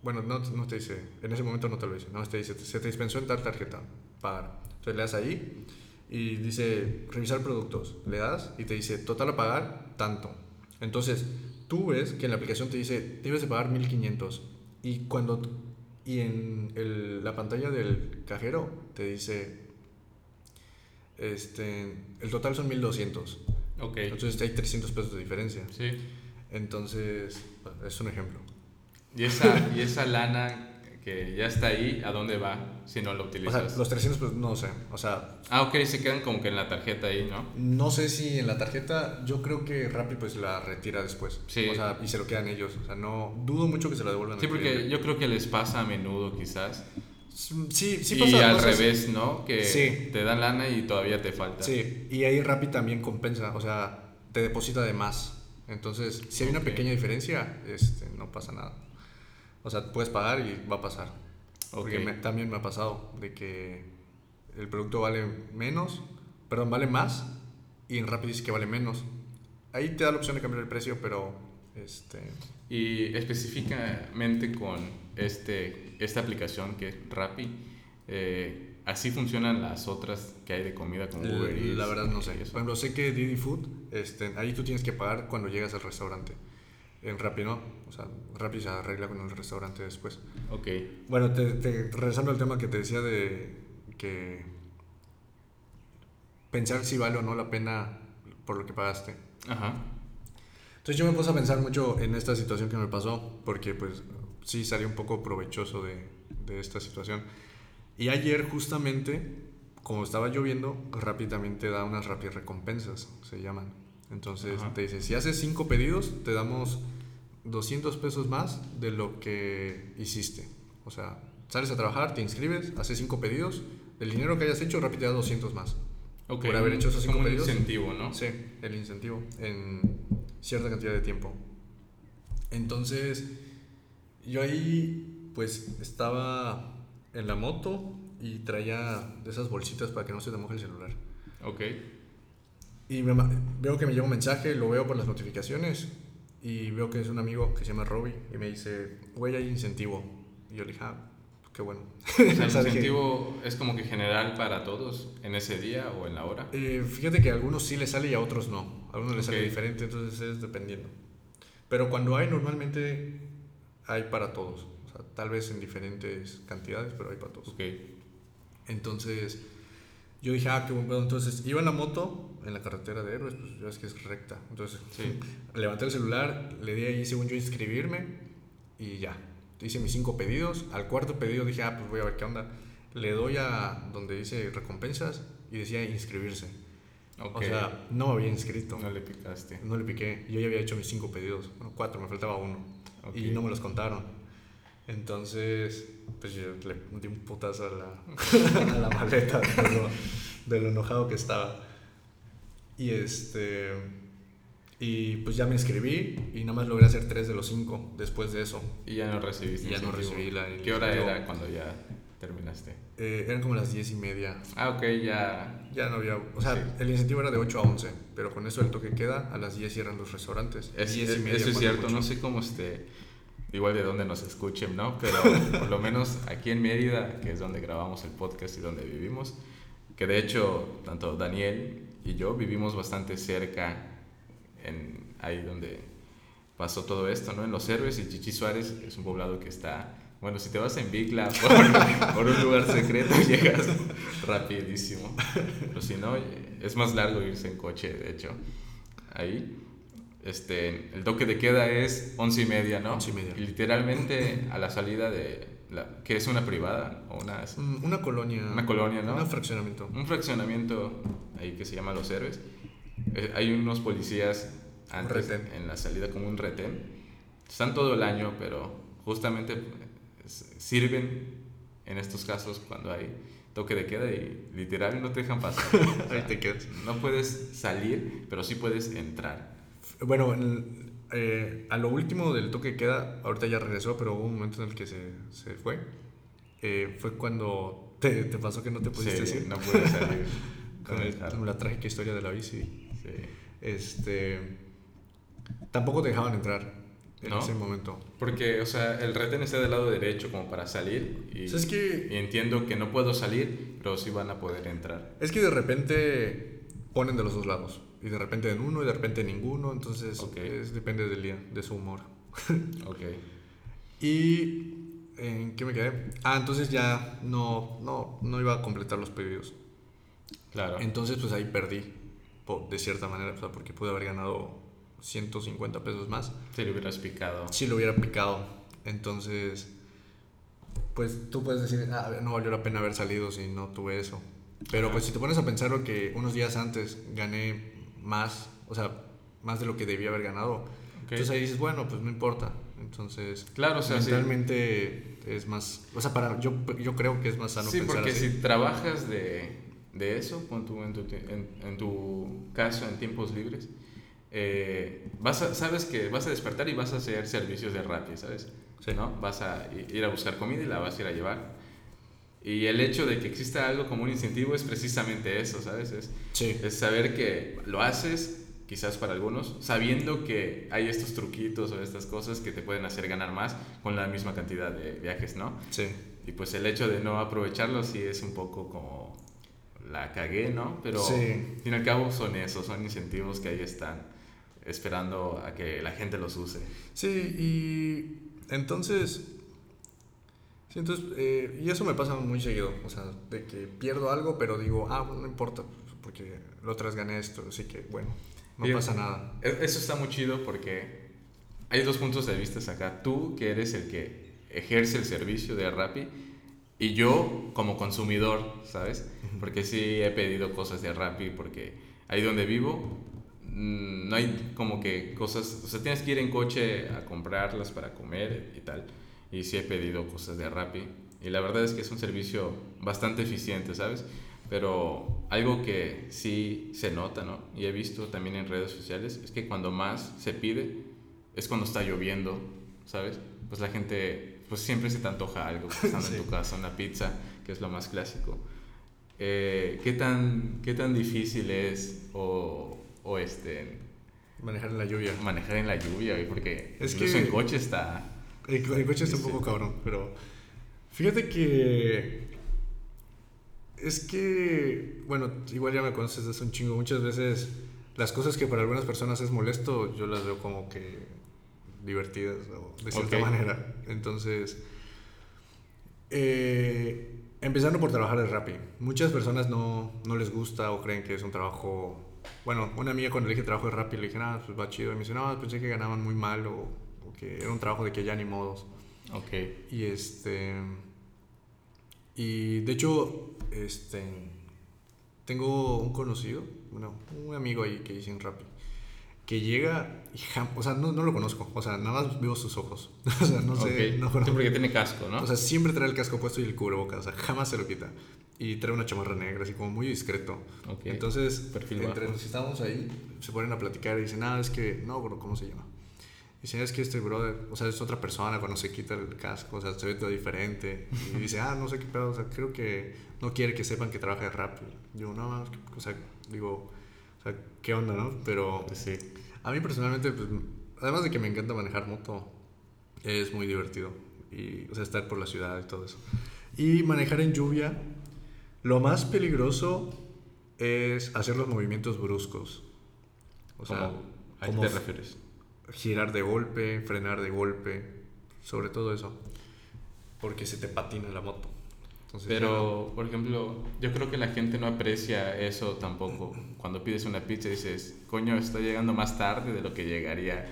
Speaker 2: Bueno, no, no te dice, en ese momento no te lo dice, no, te dice, se te dispensó en tal tarjeta, pagar. Entonces le das ahí y dice, revisar productos. Le das y te dice, total a pagar, tanto. Entonces tú ves que en la aplicación te dice, debes de pagar 1500. Y cuando y en el, la pantalla del cajero te dice, este, el total son 1200.
Speaker 1: Ok.
Speaker 2: Entonces hay 300 pesos de diferencia.
Speaker 1: Sí.
Speaker 2: Entonces, es un ejemplo.
Speaker 1: ¿Y esa, y esa lana que ya está ahí, ¿a dónde va si no lo utilizas?
Speaker 2: O sea, los 300 pesos, no sé. O sea...
Speaker 1: Ah, ok, se quedan como que en la tarjeta ahí, ¿no?
Speaker 2: No sé si en la tarjeta, yo creo que Rappi pues la retira después.
Speaker 1: Sí.
Speaker 2: O sea, y se lo quedan ellos. O sea, no, dudo mucho que se la devuelvan.
Speaker 1: Sí, porque yo creo que les pasa a menudo quizás.
Speaker 2: Sí, sí
Speaker 1: pasa. Y al revés, ¿no? Que te dan lana y todavía te falta.
Speaker 2: Sí, y ahí Rappi también compensa, o sea, te deposita de más. Entonces, si hay una pequeña diferencia, este, no pasa nada. O sea, puedes pagar y va a pasar. Porque también me ha pasado de que el producto vale menos, perdón, vale más y en Rappi dice que vale menos. Ahí te da la opción de cambiar el precio, pero este
Speaker 1: y específicamente con este esta aplicación que es Rappi eh, así funcionan las otras que hay de comida como Uber
Speaker 2: Eats. La verdad no sé. Por ejemplo, sé que Didi Food, este, ahí tú tienes que pagar cuando llegas al restaurante en Rappi no, o sea, Rappi se arregla con el restaurante después.
Speaker 1: Ok.
Speaker 2: Bueno, te, te, regresando al tema que te decía de que pensar si vale o no la pena por lo que pagaste.
Speaker 1: Ajá.
Speaker 2: Entonces yo me puse a pensar mucho en esta situación que me pasó, porque pues sí salí un poco provechoso de, de esta situación. Y ayer justamente, como estaba lloviendo, Rappi también te da unas Rappi recompensas, se llaman. Entonces te dice, si haces cinco pedidos, te damos 200 pesos más de lo que hiciste. O sea, sales a trabajar, te inscribes, haces cinco pedidos, del dinero que hayas hecho, rápido te da 200 más.
Speaker 1: por haber hecho esos cinco pedidos. incentivo, ¿no?
Speaker 2: Sí, el incentivo en cierta cantidad de tiempo. Entonces, yo ahí, pues, estaba en la moto y traía de esas bolsitas para que no se te moje el celular.
Speaker 1: Ok.
Speaker 2: Y veo que me llega un mensaje, lo veo por las notificaciones y veo que es un amigo que se llama Robbie y me dice, güey, hay incentivo. Y yo le dije, ah, qué bueno.
Speaker 1: ¿El incentivo es como que general para todos en ese día o en la hora?
Speaker 2: Eh, fíjate que a algunos sí les sale y a otros no. A algunos les sale diferente, entonces es dependiendo. Pero cuando hay, normalmente hay para todos. O sea, tal vez en diferentes cantidades, pero hay para todos.
Speaker 1: Ok.
Speaker 2: Entonces, yo dije, ah, qué buen pedo. Entonces, iba en la moto en la carretera de Héroes, pues ya ves que es recta. Entonces, levanté el celular, le di ahí, según yo, inscribirme y ya. Hice mis cinco pedidos. Al cuarto pedido dije, ah, pues voy a ver qué onda. Le doy a donde dice recompensas y decía inscribirse. O sea, no me había inscrito.
Speaker 1: No le picaste.
Speaker 2: No le piqué. Yo ya había hecho mis cinco pedidos. Bueno, cuatro, me faltaba uno. Y no me los contaron. Entonces, pues yo le di un putazo a la, a la maleta de lo enojado que estaba. Y este. Y pues ya me inscribí y nada más logré hacer tres de los cinco después de eso.
Speaker 1: Y ya no recibiste.
Speaker 2: Y ya no recibí la.
Speaker 1: ¿Qué hora era cuando ya terminaste?
Speaker 2: Eh, eran como las diez y media.
Speaker 1: Ah, ok, ya.
Speaker 2: Ya no había. O sea, el incentivo era de 8 a 11, pero con eso el toque queda, a las 10 cierran los restaurantes.
Speaker 1: Es, y media, eso es cierto, no sé cómo esté. Igual de dónde nos escuchen, ¿no? Pero por lo menos aquí en Mérida, que es donde grabamos el podcast y donde vivimos, que de hecho tanto Daniel y yo vivimos bastante cerca, en, ahí donde pasó todo esto, ¿no? En Los Héroes y Chichi Suárez es un poblado que está, bueno, si te vas en Bicla por, por un lugar secreto llegas rapidísimo, pero si no, es más largo irse en coche, de hecho, ahí. Este, el toque de queda es once y media, ¿no?
Speaker 2: Once y media.
Speaker 1: literalmente a la salida de, la, que es una privada o una...
Speaker 2: Mm, una colonia.
Speaker 1: Una colonia, ¿no?
Speaker 2: Un fraccionamiento.
Speaker 1: Un fraccionamiento ahí que se llama Los Héroes. eh, hay unos policías antes
Speaker 2: retén.
Speaker 1: en la salida como un retén. Están todo el año, pero justamente pues, sirven en estos casos cuando hay toque de queda y literal no te dejan pasar. O sea,
Speaker 2: Ahí te quedas.
Speaker 1: No puedes salir, pero sí puedes entrar.
Speaker 2: Bueno, en- eh, a lo último del toque queda, ahorita ya regresó, pero hubo un momento en el que se, se fue. Eh, fue cuando te, te pasó que no te pudiste
Speaker 1: Sí,
Speaker 2: ir.
Speaker 1: no puedes salir
Speaker 2: con,
Speaker 1: el
Speaker 2: con la trágica historia de la bici.
Speaker 1: Sí.
Speaker 2: Este, tampoco te dejaban entrar en
Speaker 1: ¿No?
Speaker 2: ese momento.
Speaker 1: Porque, o sea, el retén está del lado derecho como para salir y,
Speaker 2: O sea, es que-
Speaker 1: y entiendo que no puedo salir, pero sí van a poder entrar.
Speaker 2: Es que de repente ponen de los dos lados. Y de repente en uno y de repente en ninguno. Entonces es- depende del día, de su humor.
Speaker 1: Ok.
Speaker 2: ¿Y en qué me quedé? Ah, entonces ya no, no, no iba a completar los pedidos.
Speaker 1: Claro.
Speaker 2: Entonces pues ahí perdí. De cierta manera, o sea, porque pude haber ganado 150 pesos más.
Speaker 1: Si le hubieras picado.
Speaker 2: Si lo hubiera picado. Entonces, pues tú puedes decir, ah, no valió la pena haber salido si no tuve eso. Pero
Speaker 1: Ajá.
Speaker 2: pues si te pones a pensar lo que unos días antes gané más, o sea, más de lo que debía haber ganado.
Speaker 1: Ok.
Speaker 2: Entonces ahí dices, bueno, pues no importa. Entonces,
Speaker 1: Claro, o sea, sí.
Speaker 2: mentalmente es más, o sea, para yo, yo creo que es más sano
Speaker 1: Sí,
Speaker 2: pensar
Speaker 1: porque
Speaker 2: así.
Speaker 1: si trabajas de, de eso, pon tú en, tu, en, en tu caso, en tiempos libres, eh, vas a, sabes que vas a despertar y vas a hacer servicios de Rappi, ¿sabes?
Speaker 2: Sí.
Speaker 1: ¿No? Vas a ir a buscar comida y la vas a ir a llevar. Y el hecho de que exista algo como un incentivo es precisamente eso, ¿sabes? Es,
Speaker 2: Sí.
Speaker 1: es saber que lo haces, quizás para algunos, sabiendo que hay estos truquitos o estas cosas que te pueden hacer ganar más con la misma cantidad de viajes, ¿no?
Speaker 2: Sí.
Speaker 1: Y pues el hecho de no aprovecharlo sí es un poco como la cagué, ¿no? Pero
Speaker 2: Sí.
Speaker 1: al fin y al cabo son esos, son incentivos que ahí están esperando a que la gente los use.
Speaker 2: Sí, y entonces, sí, entonces, eh, y eso me pasa muy seguido, o sea, de que pierdo algo, pero digo, ah, bueno, no importa, porque la otra vez gané esto, así que bueno, no pasa nada.
Speaker 1: E- Eso está muy chido porque hay dos puntos de vista acá. Tú, que eres el que ejerce el servicio de Rappi, y yo como consumidor, ¿sabes? Porque sí he pedido cosas de Rappi porque ahí donde vivo mm, no hay como que cosas, o sea, tienes que ir en coche a comprarlas para comer y tal. Y sí he pedido cosas de Rappi. Y la verdad es que es un servicio bastante eficiente, ¿sabes? Pero algo que sí se nota, ¿no? Y he visto también en redes sociales, es que cuando más se pide es cuando está lloviendo, ¿sabes? Pues la gente, pues siempre se te antoja algo, pues, estando
Speaker 2: Sí.
Speaker 1: en tu casa, una pizza, que es lo más clásico. Eh, ¿qué, tan, ¿Qué tan difícil es o, o este,
Speaker 2: Manejar en la lluvia.
Speaker 1: manejar en la lluvia? Porque
Speaker 2: Es
Speaker 1: incluso
Speaker 2: que-
Speaker 1: en coche está...
Speaker 2: El, el coche está un poco cabrón, pero fíjate que es que, bueno, igual ya me conoces desde un chingo, muchas veces las cosas que para algunas personas es molesto, yo las veo como que divertidas o de cierta
Speaker 1: Ok.
Speaker 2: manera. Entonces, eh, empezando por trabajar de Rappi, muchas personas no, no les gusta o creen que es un trabajo... Bueno, una amiga cuando le dije trabajo de Rappi le dije, ah, pues va chido. Y me dice, no, pensé que ganaban muy mal o que era un trabajo de que ya ni modos.
Speaker 1: Ok.
Speaker 2: Y este. Y de hecho, este. Tengo un conocido, bueno, un amigo ahí que dice en Rappi, que llega y o sea, no, no lo conozco, o sea, nada más veo sus ojos. o sea, no sé,
Speaker 1: Ok.
Speaker 2: no conozco.
Speaker 1: porque tiene casco, ¿no?
Speaker 2: O sea, siempre trae el casco puesto y el cubrebocas, o sea, jamás se lo quita. Y trae una chamarra negra, así como muy discreto.
Speaker 1: Ok.
Speaker 2: Entonces,
Speaker 1: Perfil
Speaker 2: entre
Speaker 1: bajo.
Speaker 2: los que estábamos ahí, se ponen a platicar y dicen, nada, es que, no, bro, ¿cómo se llama? Dicen, es que este brother, o sea, es otra persona cuando se quita el casco, o sea, se ve todo diferente. Y dice, ah, no sé qué pedo, o sea, creo que no quiere que sepan que trabaja de rap. Digo, no, o sea, digo, o sea, ¿qué onda, no? Pero
Speaker 1: Pues sí.
Speaker 2: a mí personalmente, pues, además de que me encanta manejar moto, es muy divertido. Y, o sea, estar por la ciudad y todo eso. Y manejar en lluvia, lo más peligroso es hacer los movimientos bruscos. O sea,
Speaker 1: ¿Cómo? ¿A qué te refieres?
Speaker 2: Girar de golpe, frenar de golpe, sobre todo eso. Porque se te patina la moto. Entonces,
Speaker 1: Pero, por ejemplo, yo creo que la gente no aprecia eso tampoco. Cuando pides una pizza dices, coño, estoy llegando más tarde de lo que llegaría,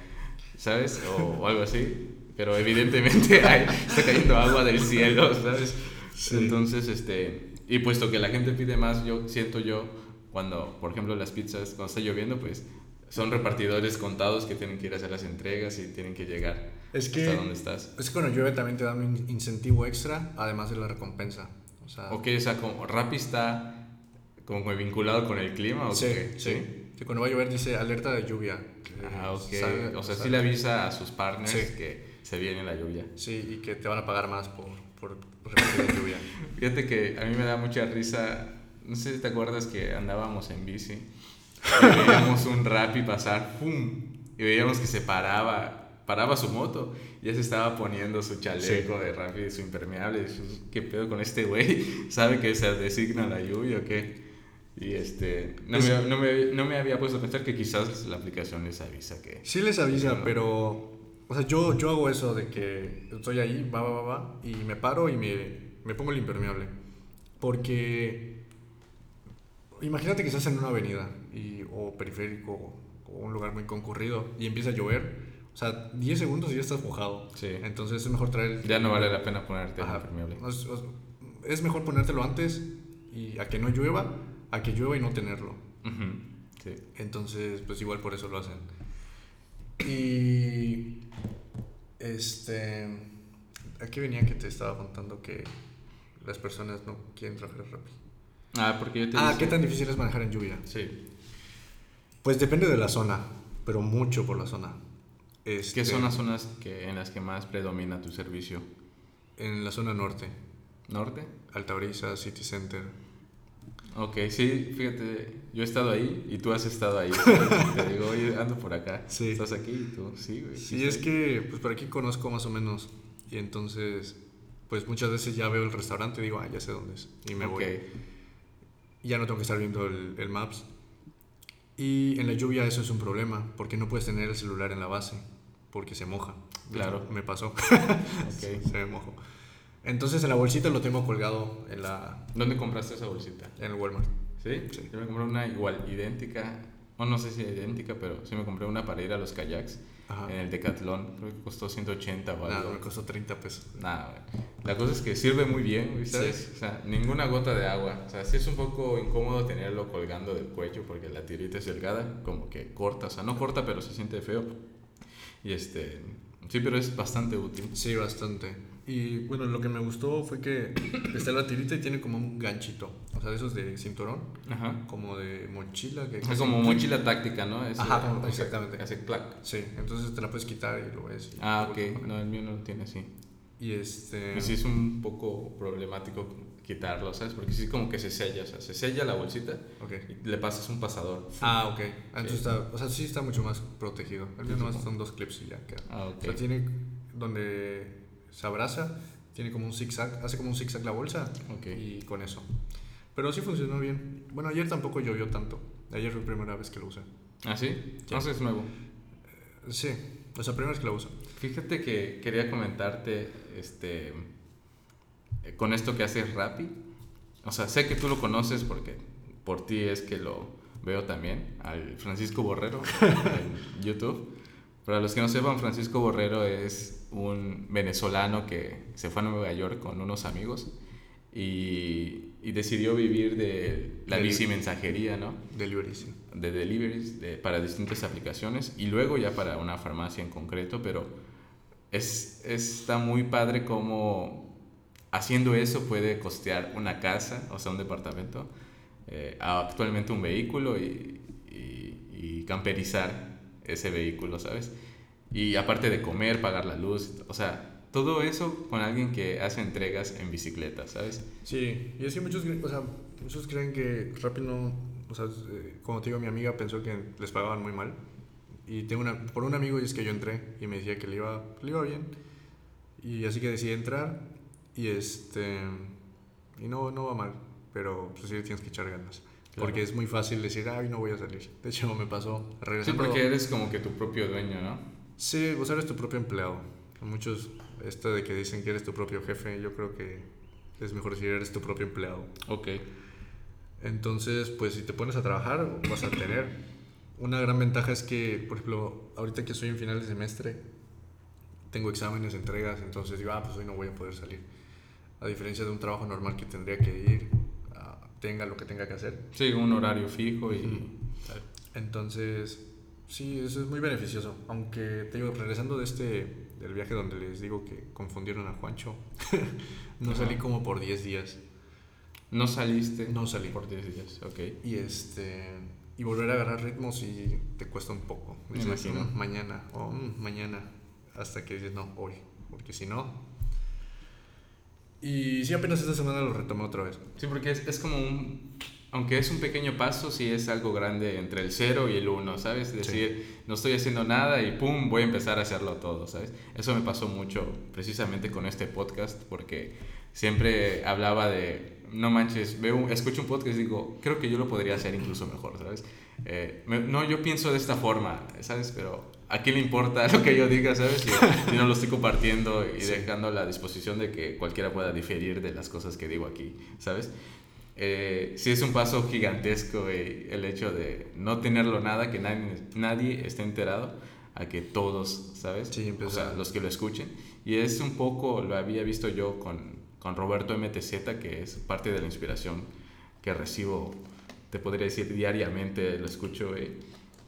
Speaker 1: ¿sabes? O, o algo así. Pero evidentemente hay, está cayendo agua del cielo, ¿sabes?
Speaker 2: Sí.
Speaker 1: Entonces, este, y puesto que la gente pide más, yo siento yo cuando, por ejemplo, las pizzas, cuando está lloviendo, pues son repartidores contados que tienen que ir a hacer las entregas y tienen que llegar
Speaker 2: es que,
Speaker 1: hasta donde estás.
Speaker 2: Es que cuando llueve también te dan un incentivo extra, además de la recompensa. O sea,
Speaker 1: ok, o sea, como Rappi está como vinculado con el clima, ¿o
Speaker 2: sí,
Speaker 1: qué?
Speaker 2: sí. Que cuando va a llover dice alerta de lluvia.
Speaker 1: Ah, ok. O sea, sí
Speaker 2: sale-
Speaker 1: le avisa a sus partners
Speaker 2: Sí.
Speaker 1: que se viene la lluvia.
Speaker 2: Sí, y que te van a pagar más por, por repartir la lluvia.
Speaker 1: Fíjate que a mí me da mucha risa. No sé si te acuerdas que andábamos en bici y veíamos un Rappi pasar, ¡pum! Y veíamos que se paraba, paraba su moto. y Ya se estaba poniendo su chaleco de Rappi, su impermeable. y ¿Qué pedo con este güey? ¿Sabe que se designa la lluvia o qué? Y este, no,
Speaker 2: Es-
Speaker 1: me, no, me, no me había puesto a pensar que quizás la aplicación les avisa que...
Speaker 2: Sí les avisa,
Speaker 1: No.
Speaker 2: pero... O sea, yo, yo hago eso de que estoy ahí, va, va, va, va, y me paro y me, me pongo el impermeable. Porque... Imagínate que estás en una avenida y, o periférico o un lugar muy concurrido y empieza a llover. O sea, 10 segundos y ya estás mojado.
Speaker 1: Sí.
Speaker 2: Entonces es mejor traer... el-
Speaker 1: Ya no vale la pena ponerte
Speaker 2: Ajá.
Speaker 1: impermeable.
Speaker 2: Es, es- mejor ponértelo antes y a que no llueva, a que llueva y no tenerlo.
Speaker 1: Ujú, Sí.
Speaker 2: Entonces, pues igual por eso lo hacen. Y este aquí venía que te estaba contando que las personas no quieren trabajar rápido.
Speaker 1: Ah, porque yo te
Speaker 2: Ah,
Speaker 1: dije-
Speaker 2: ¿qué tan difícil es manejar en lluvia?
Speaker 1: Sí.
Speaker 2: Pues depende de la zona, pero mucho por la zona.
Speaker 1: ¿Qué
Speaker 2: Este,
Speaker 1: son las zonas que, en las que más predomina tu servicio?
Speaker 2: En la zona norte,
Speaker 1: ¿Norte?
Speaker 2: Altabrisa, City Center.
Speaker 1: Ok, sí, fíjate, yo he estado ahí y tú has estado ahí. Te digo, oye, ando por acá.
Speaker 2: Sí.
Speaker 1: ¿Estás aquí? Y tú, sí, güey.
Speaker 2: Sí, es que pues por aquí conozco más o menos y entonces pues muchas veces ya veo el restaurante y digo, ah, ya sé dónde es y me
Speaker 1: Ok.
Speaker 2: voy. ya no tengo que estar viendo el, el Maps. Y en la lluvia eso es un problema, porque no puedes tener el celular en la base, porque se moja.
Speaker 1: Claro.
Speaker 2: Me pasó.
Speaker 1: Ok.
Speaker 2: se me mojó. Entonces en la bolsita lo tengo colgado en, la,
Speaker 1: ¿Dónde compraste esa bolsita?
Speaker 2: en el Walmart.
Speaker 1: ¿Sí?
Speaker 2: Sí.
Speaker 1: Yo me compré una igual, idéntica. O no sé si idéntica, pero sí me compré una para ir a los kayaks
Speaker 2: Ajá.
Speaker 1: en el Decathlon. Creo que costó 180 o
Speaker 2: Nada,
Speaker 1: algo.
Speaker 2: me costó 30 pesos.
Speaker 1: Nada. La cosa es que sirve muy bien, ¿sabes? O sea, ninguna gota de agua. O sea, sí es un poco incómodo tenerlo colgando del cuello porque la tirita es delgada, como que corta. O sea, no corta, pero se siente feo. Y este. Sí, pero es bastante útil.
Speaker 2: Sí, bastante. Y bueno, lo que me gustó fue que está la tirita y tiene como un ganchito. O sea, de esos de cinturón,
Speaker 1: Ajá.
Speaker 2: como de mochila. Que
Speaker 1: Es como mochila táctica, ¿no? Es,
Speaker 2: Ajá,
Speaker 1: o sea,
Speaker 2: exactamente.
Speaker 1: Hace clac.
Speaker 2: Sí, entonces te la puedes quitar y lo ves. y
Speaker 1: Ah, ok. No, el mío no lo tiene así.
Speaker 2: Y este.
Speaker 1: Y sí es un poco problemático quitarlo, ¿sabes? Porque sí como que se sella, o sea, se sella la bolsita y le pasas un pasador.
Speaker 2: Ah, ok. Entonces está. O sea, sí está mucho más protegido. El mío
Speaker 1: Sí,
Speaker 2: nomás son dos clips y ya queda.
Speaker 1: Ah,
Speaker 2: O
Speaker 1: ok.
Speaker 2: sea, tiene. Donde se abraza, tiene como un zigzag. Hace como un zigzag la bolsa. Y con eso. Pero sí funcionó bien. Bueno, ayer tampoco llovió tanto. Ayer fue la primera vez que lo usé.
Speaker 1: ¿Ah, sí? Entonces es nuevo.
Speaker 2: Sí, o sea, primera vez que lo uso.
Speaker 1: Fíjate que quería comentarte, este, eh, con esto que hace Rappi. O sea, sé que tú lo conoces porque por ti es que lo veo también, al Francisco Borrero en YouTube. Para los que no sepan, Francisco Borrero es un venezolano que se fue a Nueva York con unos amigos y, y decidió vivir de la bici mensajería, ¿no?
Speaker 2: Delivery, sí.
Speaker 1: de deliveries de- para distintas aplicaciones y luego ya para una farmacia en concreto, pero es, está muy padre como haciendo eso puede costear una casa, o sea, un departamento, eh, actualmente un vehículo y, y- y camperizar ese vehículo, ¿sabes? Y aparte de comer, pagar la luz, o sea, todo eso con alguien que hace entregas en bicicleta, ¿sabes?
Speaker 2: Sí, y que muchos, o sea, muchos creen que Rappi no, o sea, eh, como te digo, mi amiga pensó que les pagaban muy mal. Y tengo una, por un amigo y es que yo entré y me decía que le iba, le iba bien. Y así que decidí entrar y este, y no, no va mal, pero pues sí tienes que echar ganas.
Speaker 1: Claro.
Speaker 2: Porque es muy fácil decir, ay, no voy a salir. De hecho, me pasó
Speaker 1: Sí,
Speaker 2: regresando.
Speaker 1: porque eres como que tu propio dueño, ¿no?
Speaker 2: Sí, vos eres tu propio empleado. Muchos, esto de que dicen que eres tu propio jefe, yo creo que es mejor decir eres tu propio empleado.
Speaker 1: Ok.
Speaker 2: Entonces, pues si te pones a trabajar, vas a tener. Una gran ventaja es que, por ejemplo, ahorita que estoy en final de semestre, tengo exámenes, entregas, entonces digo, ah, pues hoy no voy a poder salir. A diferencia de un trabajo normal que tendría que ir a, tenga lo que tenga que hacer.
Speaker 1: Sí, un horario fijo y...
Speaker 2: Entonces, sí, eso es muy beneficioso. Aunque te digo, regresando de este, del viaje donde les digo que confundieron a Juancho, no salí como por 10 días.
Speaker 1: ¿No saliste?
Speaker 2: No salí.
Speaker 1: Por 10 días, ok.
Speaker 2: Y este y volver a agarrar ritmos y te cuesta un poco.
Speaker 1: Me imagino.
Speaker 2: "Mm, mañana, o "Mm, mañana, hasta que dices, no, hoy, porque si no... Y sí, apenas esta semana lo retomé otra vez.
Speaker 1: Sí, porque es, es como un... Aunque es un pequeño paso, sí es algo grande entre el 0 y el 1, ¿sabes? Es decir, no estoy haciendo nada y pum, voy a empezar a hacerlo todo, ¿sabes? Eso me pasó mucho precisamente con este podcast porque siempre hablaba de, no manches, veo, escucho un podcast y digo, creo que yo lo podría hacer incluso mejor, ¿sabes? Eh, me- no, yo pienso de esta forma, ¿sabes? Pero ¿a quién le importa lo que yo diga, ¿sabes? Si, si no lo estoy compartiendo y
Speaker 2: Sí.
Speaker 1: dejando a la disposición de que cualquiera pueda diferir de las cosas que digo aquí, ¿sabes? Eh, sí es un paso gigantesco güey, el hecho de no tenerlo nada, que nadie, nadie esté enterado, a que todos, ¿sabes?
Speaker 2: Sí,
Speaker 1: o sea, los que lo escuchen. Y es un poco, lo había visto yo con, con Roberto MTZ, que es parte de la inspiración que recibo, te podría decir diariamente, lo escucho, güey,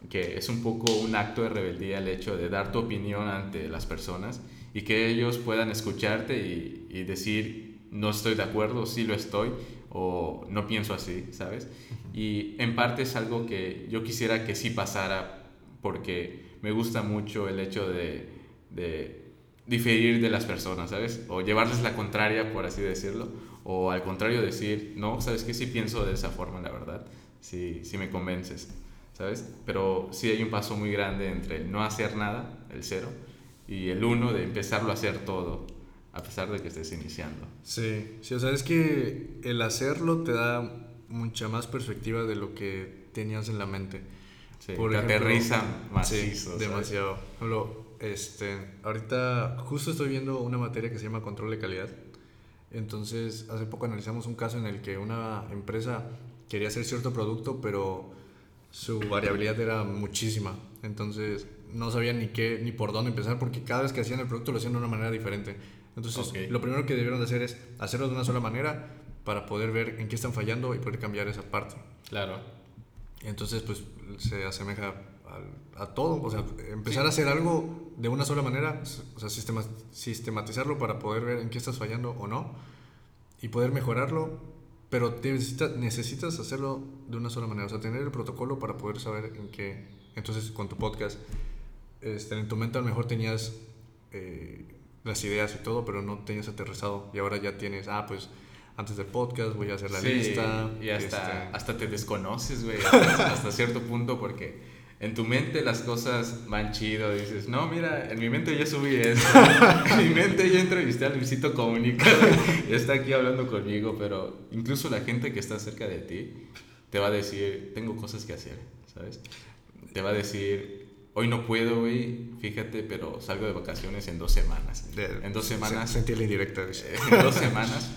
Speaker 1: que es un poco un acto de rebeldía el hecho de dar tu opinión ante las personas y que ellos puedan escucharte y, y decir, no estoy de acuerdo, sí lo estoy, o no pienso así, ¿sabes? Y en parte es algo que yo quisiera que sí pasara porque me gusta mucho el hecho de, de diferir de las personas, ¿sabes? O llevarles la contraria, por así decirlo, o al contrario decir, no, ¿sabes qué? Sí pienso de esa forma, la verdad, si, si me convences, ¿sabes? Pero sí hay un paso muy grande entre el no hacer nada, el cero, y el uno de empezarlo a hacer todo, a pesar de que estés iniciando.
Speaker 2: Sí, sí, o sea, es que el hacerlo te da mucha más perspectiva de lo que tenías en la mente.
Speaker 1: Sí,
Speaker 2: Por
Speaker 1: te
Speaker 2: ejemplo,
Speaker 1: aterriza
Speaker 2: Sí,
Speaker 1: macizo. ¿sabes?
Speaker 2: demasiado. Ejemplo, este, ahorita justo estoy viendo una materia que se llama control de calidad. Entonces, hace poco analizamos un caso en el que una empresa quería hacer cierto producto, pero su variabilidad era muchísima. Entonces, no sabían ni qué ni por dónde empezar porque cada vez que hacían el producto lo hacían de una manera diferente. Entonces,
Speaker 1: Ok.
Speaker 2: lo primero que debieron de hacer es hacerlo de una sola manera para poder ver en qué están fallando y poder cambiar esa parte.
Speaker 1: Claro.
Speaker 2: Entonces, pues se asemeja al- a todo. O sea, empezar a hacer algo de una sola manera, o sea, sistema- sistematizarlo para poder ver en qué estás fallando o no y poder mejorarlo. Pero te necesita- necesitas hacerlo de una sola manera. O sea, tener el protocolo para poder saber en qué. Entonces, con tu podcast, este, en tu mente a lo mejor tenías eh, las ideas y todo, pero no tenías aterrizado. Y ahora ya tienes, ah, pues antes del podcast voy a hacer la
Speaker 1: Sí,
Speaker 2: lista.
Speaker 1: Y hasta,
Speaker 2: este,
Speaker 1: hasta te desconoces, güey, hasta, hasta cierto punto, porque en tu mente las cosas van chido. Dices, no, mira, en mi mente ya subí esto. en mi mente ya entrevisté a Luisito Comunica. y está aquí hablando conmigo, pero incluso la gente que está cerca de ti te va a decir, tengo cosas que hacer, ¿sabes? Te va a decir, hoy no puedo, güey, fíjate, pero salgo de vacaciones en dos semanas. en dos
Speaker 2: se-
Speaker 1: semanas
Speaker 2: Sentí la indirecta.
Speaker 1: eh, en dos semanas,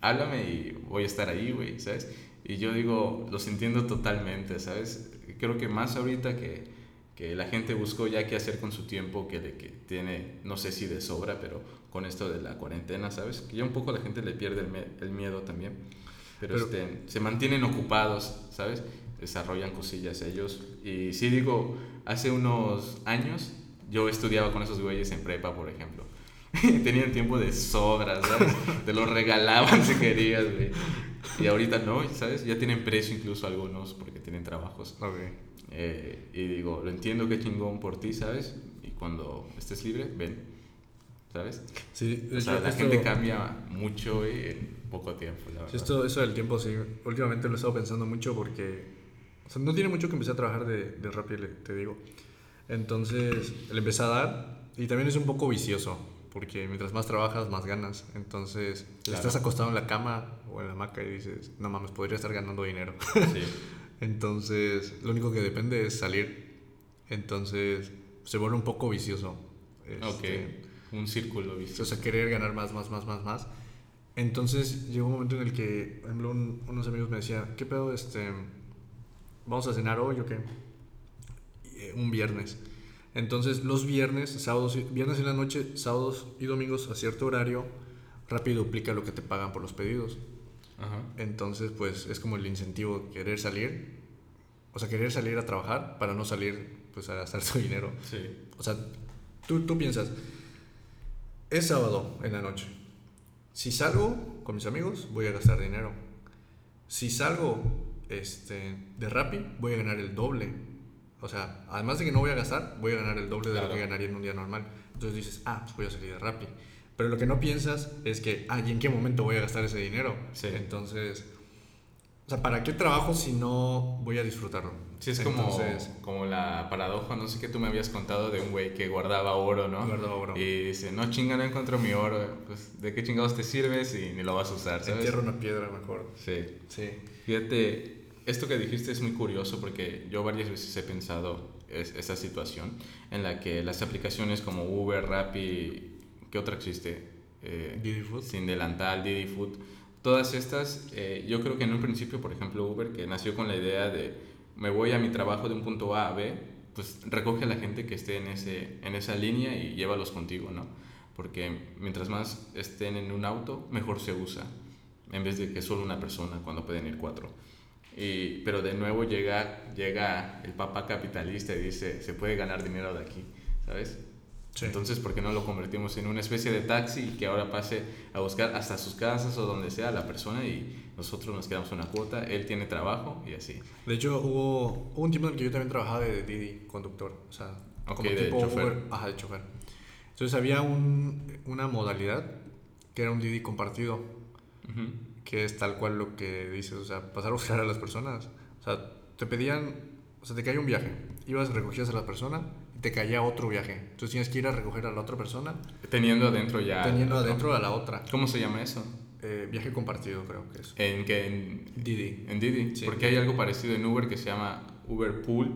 Speaker 1: háblame y voy a estar ahí, güey, ¿sabes? Y yo digo, los entiendo totalmente, ¿sabes? Creo que más ahorita que, que la gente buscó ya qué hacer con su tiempo, que, que tiene, no sé si de sobra, pero con esto de la cuarentena, ¿sabes? Que ya un poco la gente le pierde el, me- el miedo también. Pero,
Speaker 2: Pero-
Speaker 1: este, se mantienen ocupados, ¿sabes? Desarrollan cosillas ellos. Y sí digo, hace unos años yo estudiaba con esos güeyes en prepa, por ejemplo. Tenían tiempo de sobras, ¿sabes? Te lo regalaban si querías, güey. Y ahorita no, ¿sabes? Ya tienen precio incluso algunos porque tienen trabajos.
Speaker 2: Ok.
Speaker 1: Eh, y digo, lo entiendo que chingón por ti, ¿sabes? Y cuando estés libre, ven, ¿sabes?
Speaker 2: Sí,
Speaker 1: O sea, la
Speaker 2: esto-
Speaker 1: gente cambia mucho en poco tiempo, la verdad.
Speaker 2: esto, eso del tiempo, sí. Últimamente lo he estado pensando mucho porque. O sea, no tiene mucho que empecé a trabajar de, de le- te digo. Entonces, le empecé a dar. Y también es un poco vicioso. Porque mientras más trabajas, más ganas. Entonces,
Speaker 1: Claro.
Speaker 2: estás acostado en la cama o en la hamaca y dices, no mames, podría estar ganando dinero.
Speaker 1: Sí.
Speaker 2: Entonces, lo único que depende es salir. Entonces, se vuelve un poco vicioso. Este,
Speaker 1: Ok, un círculo
Speaker 2: O
Speaker 1: vicioso.
Speaker 2: sea, querer ganar más, más, más, más, más. Entonces llegó un momento en el que, por ejemplo, un- unos amigos me decían, ¿qué pedo? Este, ¿Vamos a cenar hoy o qué? Eh, un viernes. Entonces los viernes, sábados, viernes en la noche, sábados y domingos a cierto horario, rápido duplica lo que te pagan por los pedidos. Entonces, pues es como el incentivo querer salir, o sea, querer salir a trabajar para no salir pues a gastar su dinero.
Speaker 1: Sí.
Speaker 2: O sea, tú, tú piensas, es sábado en la noche. Si salgo con mis amigos, voy a gastar dinero. Si salgo este, de Rappi, voy a ganar el doble. O sea, además de que no voy a gastar, voy a ganar el doble de lo que ganaría en un día normal. Entonces dices, ah, pues voy a salir de Rappi. Pero lo que no piensas es que, ah, ¿y en qué momento voy a gastar ese dinero?
Speaker 1: Sí.
Speaker 2: Entonces, o sea, ¿para qué trabajo si no voy a disfrutarlo?
Speaker 1: Sí, es como, como la paradoja, no sé qué tú me habías contado de un güey que guardaba oro, ¿no?
Speaker 2: Guardaba oro.
Speaker 1: Y dice, no chinga, no encuentro mi oro. Pues, ¿de qué chingados te sirves y ni lo vas a usar,
Speaker 2: ¿sabes? Entierra una piedra mejor.
Speaker 1: Sí.
Speaker 2: Sí.
Speaker 1: Fíjate, esto que dijiste es muy curioso porque yo varias veces he pensado es, esa situación en la que las aplicaciones como Uber, Rappi, ¿qué otra existe?
Speaker 2: Eh, Didi Food.
Speaker 1: Sin delantal, Didi Food. Todas estas, eh, yo creo que en un principio, por ejemplo, Uber, que nació con la idea de me voy a mi trabajo de un punto A a B, pues recoge a la gente que esté en, ese, en esa línea y llévalos contigo, ¿no? Porque mientras más estén en un auto, mejor se usa, en vez de que solo una persona, cuando pueden ir cuatro. Y, pero de nuevo llega, llega el papá capitalista y dice, se puede ganar dinero de aquí, ¿sabes? Entonces, ¿por qué no lo convertimos en una especie de taxi y que ahora pase a buscar hasta sus casas o donde sea la persona y nosotros nos quedamos una cuota, él tiene trabajo y así?
Speaker 2: De hecho, hubo, un tiempo en el que yo también trabajaba de Didi, conductor, o sea, como tipo chofer. Uber, ajá, de chofer. Entonces había un, una modalidad que era un Didi compartido, que es tal cual lo que dices, o sea, pasar a buscar a las personas. O sea, te pedían, o sea, te caía un viaje, ibas, recogías a la persona te caía otro viaje. Entonces tienes que ir a recoger a la otra persona.
Speaker 1: Teniendo adentro ya.
Speaker 2: Teniendo adentro a la otra.
Speaker 1: ¿Cómo se llama eso?
Speaker 2: Eh, viaje compartido, creo que es.
Speaker 1: ¿En qué? En
Speaker 2: Didi.
Speaker 1: En Didi. Porque hay algo parecido en Uber que se llama Uber Pool.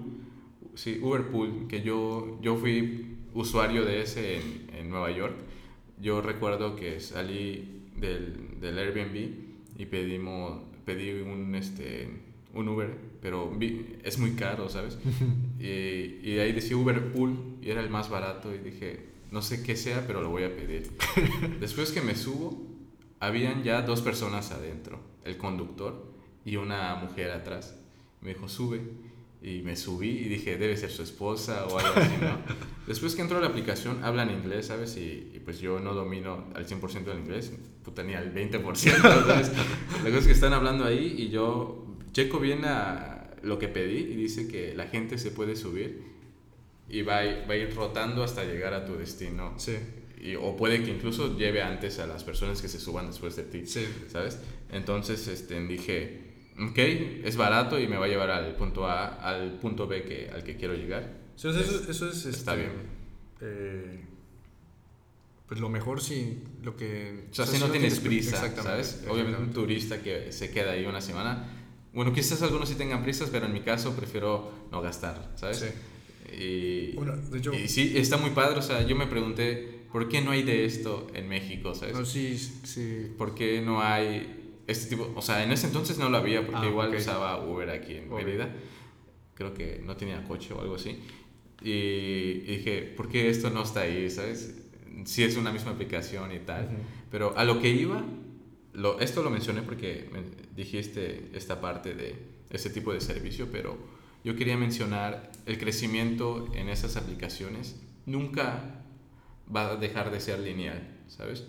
Speaker 1: Sí, Uber Pool, que yo, yo fui usuario de ese en, en Nueva York. Yo recuerdo que salí del, del Airbnb y pedimos, pedí un, este, un Uber, pero es muy caro, ¿sabes? y, y, ahí decía Uber Pool y era el más barato y dije, no sé qué sea, pero lo voy a pedir. Después que me subo, habían ya dos personas adentro, el conductor y una mujer atrás. Me dijo, sube. Y me subí y dije, debe ser su esposa o algo así, ¿no? Después que entró a la aplicación, hablan inglés, ¿sabes? Y, y pues yo no domino al 100% del inglés, puta, ni al 20%, ¿sabes? La cosa es que están hablando ahí y yo checo bien a lo que pedí y dice que la gente se puede subir y va a, ir, va a ir rotando hasta llegar a tu destino.
Speaker 2: Sí.
Speaker 1: Y, o puede que incluso lleve antes a las personas que se suban después de ti.
Speaker 2: Sí.
Speaker 1: ¿Sabes? Entonces este, dije, ok, es barato y me va a llevar al punto A, al punto B que, al que quiero llegar.
Speaker 2: Sí, eso, eso, es...
Speaker 1: Está
Speaker 2: este,
Speaker 1: bien.
Speaker 2: Eh, pues lo mejor si lo que...
Speaker 1: O sea, si no tienes prisa, ¿sabes? Obviamente un turista que se queda ahí una semana bueno, quizás algunos sí tengan prisas, pero en mi caso prefiero no gastar, ¿sabes?
Speaker 2: Sí.
Speaker 1: Y,
Speaker 2: bueno, hecho,
Speaker 1: y sí, está muy padre. O sea, yo me pregunté, ¿por qué no hay de esto en México, ¿sabes?
Speaker 2: No, sí, sí.
Speaker 1: ¿Por qué no hay este tipo? O sea, en ese entonces no lo había, porque ah, igual usaba Uber aquí en Mérida. Creo que no tenía coche o algo así. Y, dije, ¿por qué esto no está ahí, ¿sabes? Si es una misma aplicación y tal. Pero a lo que iba lo, esto lo mencioné porque dijiste esta parte de ese tipo de servicio, pero yo quería mencionar el crecimiento en esas aplicaciones nunca va a dejar de ser lineal, ¿sabes?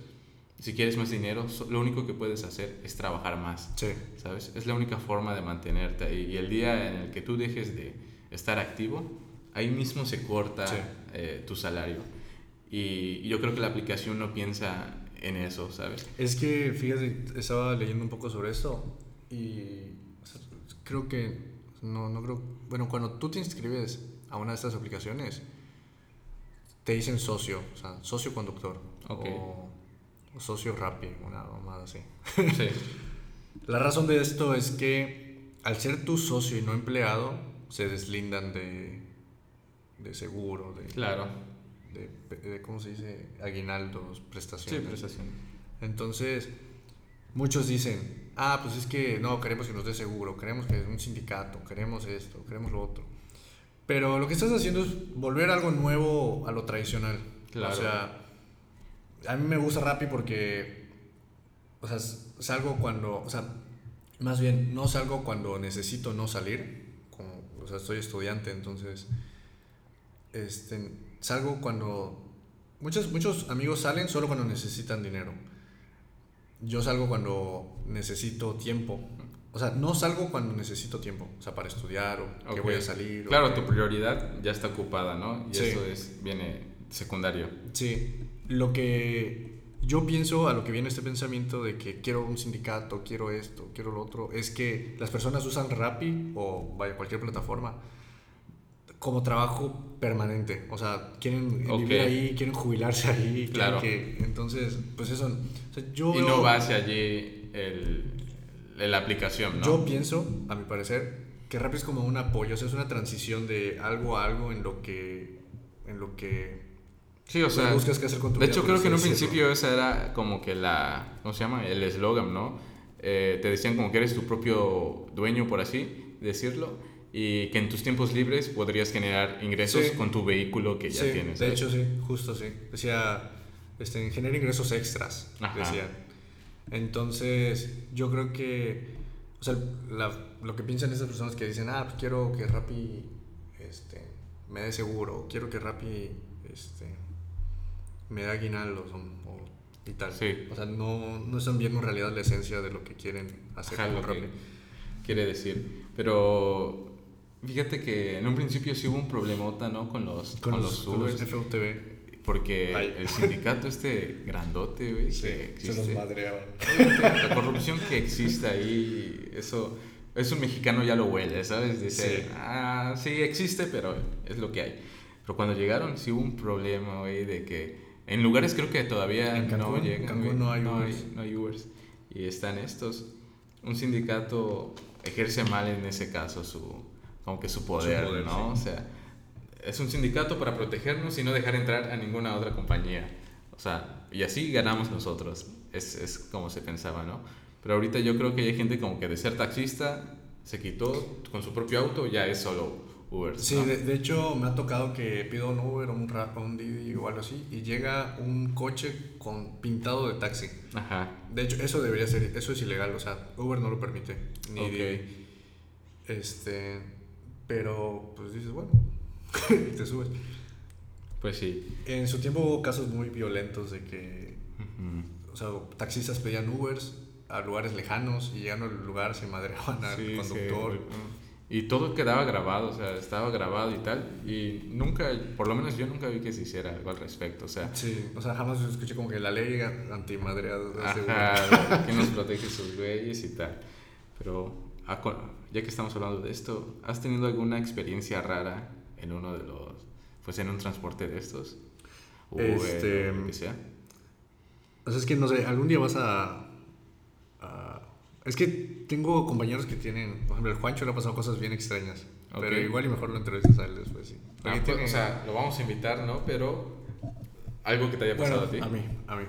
Speaker 1: Si quieres más dinero, lo único que puedes hacer es trabajar más,
Speaker 2: sí.
Speaker 1: ¿sabes? Es la única forma de mantenerte ahí. Y el día en el que tú dejes de estar activo, ahí mismo se corta eh, tu salario. Y yo creo que la aplicación no piensa en eso, ¿sabes?
Speaker 2: Es que, fíjate, estaba leyendo un poco sobre esto y creo que, no, no creo, bueno, cuando tú te inscribes a una de estas aplicaciones, te dicen socio, o sea, socio conductor. O, socio Rappi, una más así.
Speaker 1: Sí.
Speaker 2: La razón de esto es que al ser tu socio y no empleado, se deslindan de, de seguro, de...
Speaker 1: Claro
Speaker 2: de, ¿cómo se dice? Aguinaldos, prestaciones.
Speaker 1: Sí, prestaciones.
Speaker 2: Entonces, muchos dicen, ah, pues es que no, queremos que nos dé seguro, queremos que es un sindicato, queremos esto, queremos lo otro. Pero lo que estás haciendo es volver algo nuevo a lo tradicional.
Speaker 1: Claro.
Speaker 2: O sea, a mí me gusta Rappi porque, o sea, es, algo cuando, o sea, Más bien, no salgo cuando necesito no salir. Como, o sea, soy estudiante, entonces. Este, salgo cuando. Muchos, muchos amigos salen solo cuando necesitan dinero. Yo salgo cuando necesito tiempo. O sea, no salgo cuando necesito tiempo. O sea, para estudiar o que voy a salir.
Speaker 1: Claro, tu prioridad ya está ocupada, ¿no? Y eso es, viene secundario.
Speaker 2: Sí. Lo que yo pienso a lo que viene este pensamiento de que quiero un sindicato, quiero esto, quiero lo otro, es que las personas usan Rappi o vaya cualquier plataforma como trabajo permanente. O sea, quieren vivir ahí, quieren jubilarse ahí. Claro. Que, entonces, pues eso.
Speaker 1: yo y no va hacia allí el, la aplicación, ¿no?
Speaker 2: Yo pienso, a mi parecer, que Rappi es como un apoyo, o sea, es una transición de algo a algo en lo que. En lo que
Speaker 1: Sí, o sea, buscas qué hacer con tu de hecho creo que en un principio esa era como que la, ¿cómo se llama? El eslogan, ¿no? Eh, te decían como que eres tu propio dueño, por así decirlo, y que en tus tiempos libres podrías generar ingresos con tu vehículo que ya tienes.
Speaker 2: De hecho, sí, justo sí. Decía, este, genera ingresos extras, decían. Entonces, yo creo que, o sea, lo que piensan esas personas que dicen, ah, pues quiero que Rappi este, me dé seguro, quiero que Rappi este, me da aguinaldos o, y tal. Sí. O sea, no, no están viendo en realidad la esencia de lo que quieren hacer
Speaker 1: quiere decir. Pero fíjate que en un principio sí hubo un problemota, ¿no? Con los, con, los, Ubers. Porque el sindicato este grandote, güey, que existe. Se los madreaban. La corrupción que existe ahí, eso, es un mexicano ya lo huele, ¿sabes? Dice, ah, sí existe, pero es lo que hay. Pero cuando llegaron sí hubo un problema, güey, de que en lugares creo que todavía no llegan. no hay, no hay, Ubers. Y están estos. Un sindicato ejerce mal en ese caso su, como que su poder, ¿no? O sea, es un sindicato para protegernos y no dejar entrar a ninguna otra compañía. O sea, y así ganamos nosotros. Es, es como se pensaba, ¿no? Pero ahorita yo creo que hay gente como que de ser taxista se quitó con su propio auto, ya es solo Uber.
Speaker 2: Sí, de, hecho me ha tocado que pido un Uber o un, Rap, un Didi o algo así y llega un coche con pintado de taxi. Ajá. De hecho, eso debería ser, eso es ilegal, o sea, Uber no lo permite. Ni okay. Este, pero pues dices, bueno, te subes.
Speaker 1: Pues sí.
Speaker 2: En su tiempo hubo casos muy violentos de que, o sea, taxistas pedían Ubers a lugares lejanos y llegando al lugar se madreaban al conductor.
Speaker 1: Y todo quedaba grabado, o sea, estaba grabado y tal. Y nunca, por lo menos yo nunca vi que se hiciera algo al respecto, o sea.
Speaker 2: Sí, o sea, jamás escuché como que la ley antimadreados.
Speaker 1: Ajá, que nos protege sus güeyes y tal. Pero, ah, ya que estamos hablando de esto, ¿has tenido alguna experiencia rara en uno de los, pues en un transporte de estos? O este,
Speaker 2: lo que sea. O sea, es que no sé, algún día vas a es que tengo compañeros que tienen, por ejemplo, el Juancho le ha pasado cosas bien extrañas. Pero igual y mejor lo entrevistas a él después, sí.
Speaker 1: Ah, pues, o sea, lo vamos a invitar, ¿no? Pero algo que te haya pasado a ti.
Speaker 2: A mí, a mí.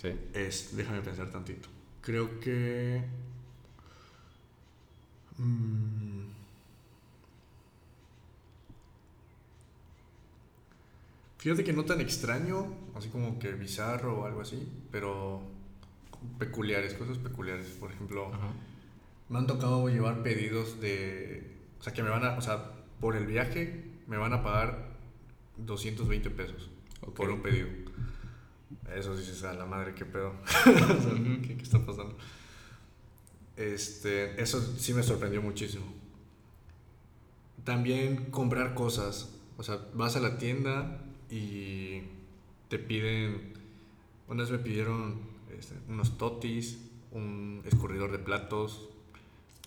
Speaker 2: Sí. Es, déjame pensar tantito. Creo que... Mm, fíjate que no tan extraño, así como que bizarro o algo así, pero peculiares, cosas peculiares. Por ejemplo, me han tocado llevar pedidos de. O sea, que me van a. O sea, por el viaje me van a pagar 220 pesos por un pedido. Eso dices a la madre, qué pedo. ¿qué, ¿qué, está pasando? Este, eso sí me sorprendió muchísimo. También comprar cosas. O sea, vas a la tienda y te piden. Una vez me pidieron este, unos totis, un escurridor de platos.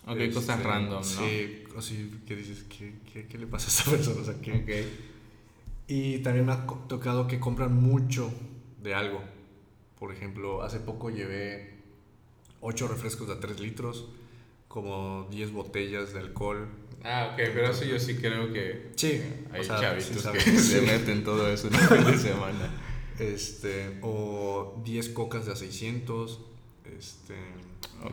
Speaker 1: Ok, cosas este, random, ¿no?
Speaker 2: Sí, así que dices, ¿qué, qué, le pasa a esa persona? O sea, Y también me ha tocado que compran mucho de algo. Por ejemplo, hace poco llevé 8 refrescos de 3 litros, como 10 botellas de alcohol.
Speaker 1: Ah, ok, pero eso yo sí creo que sí, hay chavitos que se meten todo eso en el fin de semana.
Speaker 2: Este, o 10 cocas de a 600, este,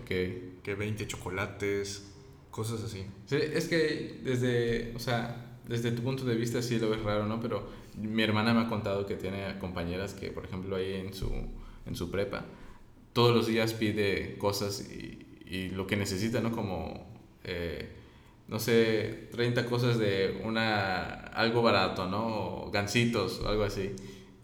Speaker 1: okay.
Speaker 2: que 20 chocolates, cosas así.
Speaker 1: Sí, es que desde, o sea, desde tu punto de vista sí lo ves raro, ¿no? Pero mi hermana me ha contado que tiene compañeras que, por ejemplo, ahí en su, en su prepa, todos los días pide cosas y, y lo que necesita, ¿no? Como, eh, no sé, 30 cosas de una, algo barato, ¿no? O gancitos o algo así.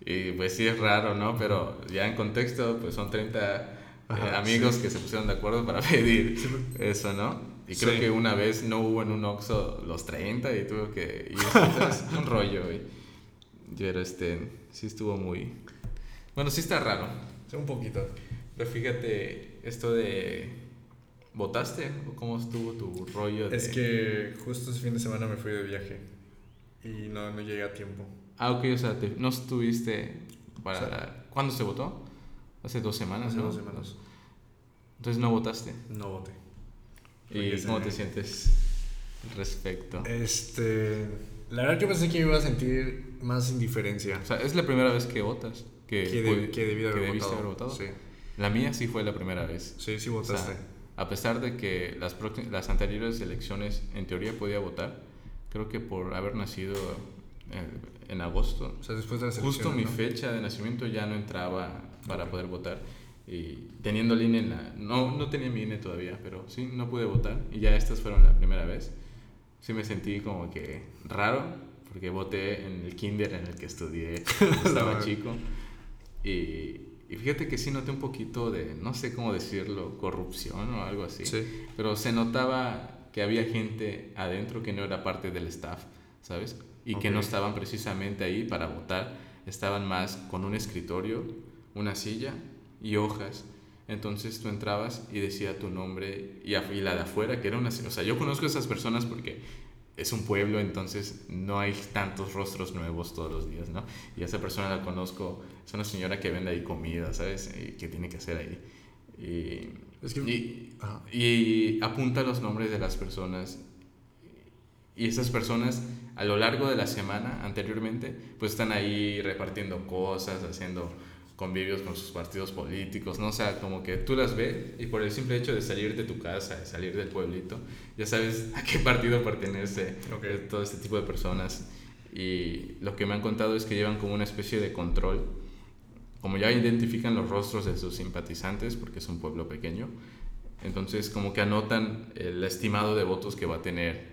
Speaker 1: Y pues sí es raro, ¿no? Pero ya en contexto, pues son 30 eh, amigos que se pusieron de acuerdo para pedir eso, ¿no? Y creo que una vez no hubo en un Oxxo los 30 y tuve que ir. es un rollo, güey. Pero este, sí estuvo muy... Bueno, sí está raro.
Speaker 2: Sí, un poquito.
Speaker 1: Pero fíjate, esto de... ¿Votaste? ¿O cómo estuvo tu rollo?
Speaker 2: Es que justo ese fin de semana me fui de viaje y no, no llegué a tiempo.
Speaker 1: Ah, ok, o sea, no estuviste para... ¿Cuándo se votó? Hace dos semanas,
Speaker 2: Hace dos semanas.
Speaker 1: Entonces no votaste.
Speaker 2: No voté.
Speaker 1: ¿Y cómo te sientes respecto?
Speaker 2: Este... La verdad yo pensé que iba a sentir más indiferencia.
Speaker 1: O sea, es la primera vez que votas. Que,
Speaker 2: que, que debí haber,
Speaker 1: votado. haber, votado. Sí. La mía sí fue la primera vez.
Speaker 2: Sí, sí votaste.
Speaker 1: a pesar de que las, las anteriores elecciones en teoría podía votar, creo que por haber nacido en, agosto,
Speaker 2: o sea, después de
Speaker 1: justo mi fecha de nacimiento ya no entraba para poder votar. Y teniendo el INE en la... No, no tenía mi INE todavía, pero sí, no pude votar. Y ya estas fueron la primera vez. Sí me sentí como que raro, porque voté en el kinder en el que estudié, estaba chico. Y, y, fíjate que sí noté un poquito de, no sé cómo decirlo, corrupción o algo así.
Speaker 2: Sí.
Speaker 1: Pero se notaba que había gente adentro que no era parte del staff, ¿sabes? Y que no estaban precisamente ahí para votar, estaban más con un escritorio, una silla y hojas. Entonces tú entrabas y decía tu nombre y, y la de afuera, que era una... O sea, yo conozco a esas personas porque es un pueblo, entonces no hay tantos rostros nuevos todos los días, ¿no? Y esa persona la conozco, es una señora que vende ahí comida, ¿sabes? Y que tiene que hacer ahí. Y, y, apunta los nombres de las personas. Y esas personas a lo largo de la semana anteriormente, pues están ahí repartiendo cosas, haciendo convivios con sus partidos políticos, ¿no? O sea, como que tú las ves y por el simple hecho de salir de tu casa, de salir del pueblito, ya sabes a qué partido pertenece todo este tipo de personas. Y lo que me han contado es que llevan como una especie de control, como ya identifican los rostros de sus simpatizantes, porque es un pueblo pequeño, entonces como que anotan el estimado de votos que va a tener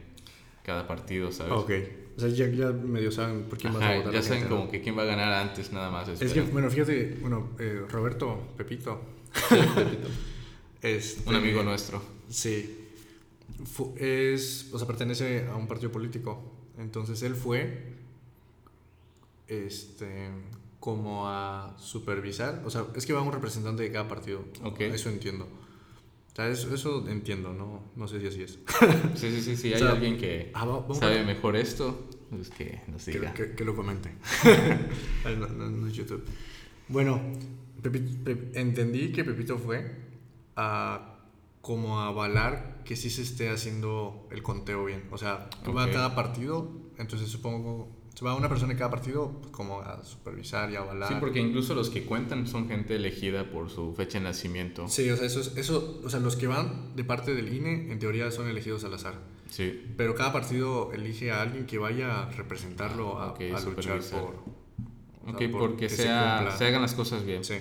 Speaker 1: cada partido, ¿sabes?
Speaker 2: Ok. O sea, ya, ya medio saben por quién va a votar.
Speaker 1: Ya saben como que quién va a ganar antes, nada más.
Speaker 2: Es que, bueno, fíjate, bueno, eh, Roberto Pepito.
Speaker 1: Pepito.
Speaker 2: Este,
Speaker 1: un amigo nuestro.
Speaker 2: Sí. es, o sea, pertenece a un partido político. Entonces él fue este como a supervisar, o sea, es que va un representante de cada partido.
Speaker 1: Okay.
Speaker 2: Eso entiendo. O sea, eso, eso entiendo, no, no sé si así es.
Speaker 1: Sí, sí, sí, sí. Hay alguien que ah, sabe mejor esto, pues que nos diga.
Speaker 2: Que, que, lo comente. no, no, es YouTube. Bueno, entendí que Pepito fue a como a avalar que sí se esté haciendo el conteo bien. O sea, va a cada partido, entonces supongo se va una persona de cada partido pues, como a supervisar y a avalar.
Speaker 1: Sí, porque incluso los que cuentan son gente elegida por su fecha de nacimiento.
Speaker 2: Sí, o sea, eso, eso, o sea, los que van de parte del INE en teoría son elegidos al azar.
Speaker 1: Sí.
Speaker 2: Pero cada partido elige a alguien que vaya a representarlo, a, a luchar por...
Speaker 1: Ok, porque se, sea, se, hagan las cosas bien.
Speaker 2: Sí.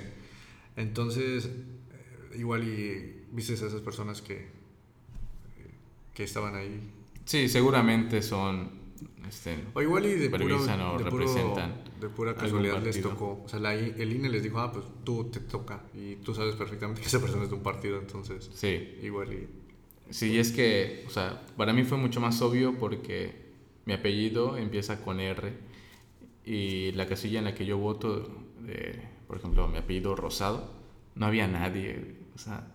Speaker 2: Entonces, eh, igual y viste a esas personas que, que estaban ahí.
Speaker 1: Sí, seguramente son este,
Speaker 2: o igual y de, puro, de, representan de pura casualidad les tocó. O sea, la, el INE les dijo, ah, pues tú te toca. Y tú sabes perfectamente que esa persona es de un partido, entonces.
Speaker 1: Sí.
Speaker 2: Igual y.
Speaker 1: Sí, es que, o sea, para mí fue mucho más obvio porque mi apellido empieza con R y la casilla en la que yo voto, por ejemplo, mi apellido Rosado, no había nadie. O sea,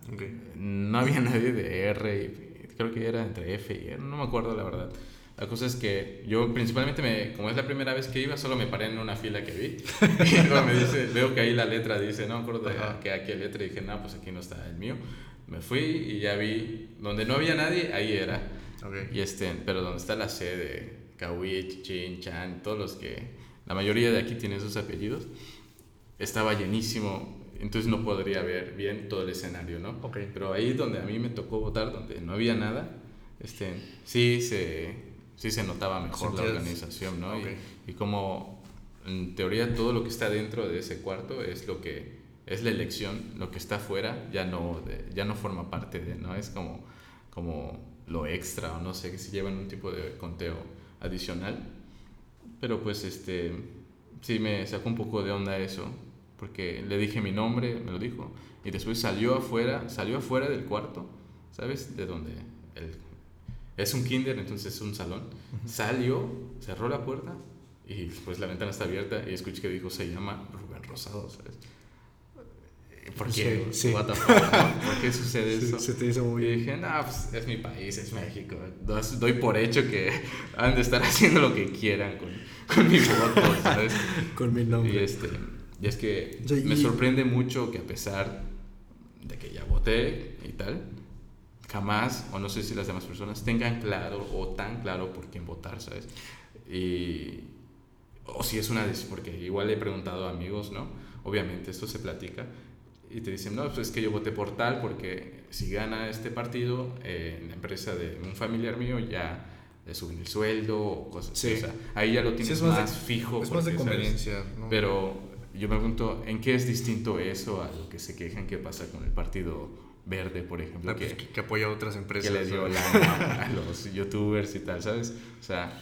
Speaker 1: no había nadie de R y creo que era entre F y R, no me acuerdo la verdad. La cosa es que yo principalmente, me, como es la primera vez que iba, solo me paré en una fila que vi. Y luego me dice, veo que ahí la letra dice, no me acuerdo de que aquí letra. Y dije, no, pues aquí no está el mío. Me fui y ya vi, donde no había nadie, ahí era. Y este, pero donde está la C de Kawich, Chin, Chan, todos los que, la mayoría de aquí tienen esos apellidos, estaba llenísimo. Entonces no podría ver bien todo el escenario, ¿no?
Speaker 2: Okay.
Speaker 1: Pero ahí donde a mí me tocó votar, donde no había nada, este, sí se sí se notaba mejor la organización, ¿no? Y, y, como en teoría todo lo que está dentro de ese cuarto es lo que es la elección, lo que está afuera ya no, ya no forma parte de, ¿no? Es como, como lo extra o no sé, que se llevan un tipo de conteo adicional. Pero pues este, sí me sacó un poco de onda eso, porque le dije mi nombre, me lo dijo, y después salió afuera, salió afuera del cuarto, ¿sabes? De donde el, es un kinder, entonces es un salón. Salió, cerró la puerta y después la ventana está abierta y escuché que dijo, se llama Rubén Rosado, ¿sabes? ¿Por qué? Sí, ¿Por qué sucede eso?
Speaker 2: Se te hizo muy
Speaker 1: Y dije, no, pues es mi país, es México. Doy por hecho que han de estar haciendo lo que quieran con, con mi voto, ¿sabes?
Speaker 2: con mi nombre.
Speaker 1: Y, este, y es que me sorprende mucho que a pesar de que ya voté y tal, jamás, o no sé si las demás personas, tengan claro o tan claro por quién votar, ¿sabes? Y, o si es una porque igual he preguntado a amigos, ¿no? Obviamente esto se platica y te dicen, no, pues es que yo voté por tal porque si gana este partido, eh, la empresa de un familiar mío ya le suben el sueldo o cosas así. O sea, ahí ya lo tienes más, fijo.
Speaker 2: Es más de conveniencia.
Speaker 1: Pero yo me pregunto, ¿en qué es distinto eso a lo que se quejan que pasa con el partido verde, por ejemplo?
Speaker 2: Ah, pues, que, apoya a otras empresas.
Speaker 1: Que le dio la, a los youtubers y tal, ¿sabes? O sea,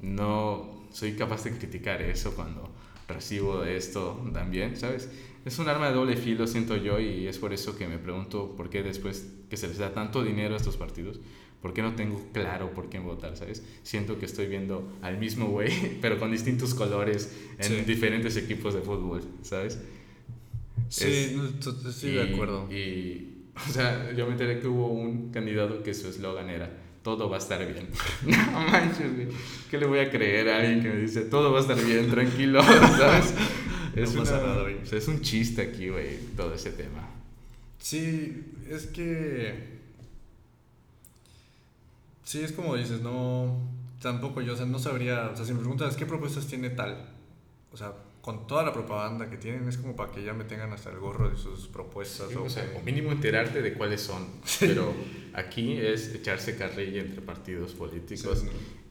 Speaker 1: no soy capaz de criticar eso cuando recibo esto también, ¿sabes? Es un arma de doble filo, siento yo, y es por eso que me pregunto por qué después que se les da tanto dinero a estos partidos, ¿por qué no tengo claro por quién votar, ¿sabes? Siento que estoy viendo al mismo güey, pero con distintos colores en diferentes equipos de fútbol, ¿sabes?
Speaker 2: Sí, estoy de acuerdo.
Speaker 1: Y, o sea, yo me enteré que hubo un candidato que su eslogan era todo va a estar bien. no manches, güey. ¿Qué le voy a creer a alguien que me dice todo va a estar bien, tranquilo, ¿sabes? Es, es un chiste aquí, güey, todo ese tema.
Speaker 2: Sí, es que. Sí, es como dices, no. Tampoco yo, o sea, no sabría. O sea, si me preguntas qué propuestas tiene tal, o sea, con toda la propaganda que tienen, es como para que ya me tengan hasta el gorro de sus propuestas.
Speaker 1: o, sea, o mínimo enterarte de cuáles son. Pero aquí es echarse carrilla entre partidos políticos.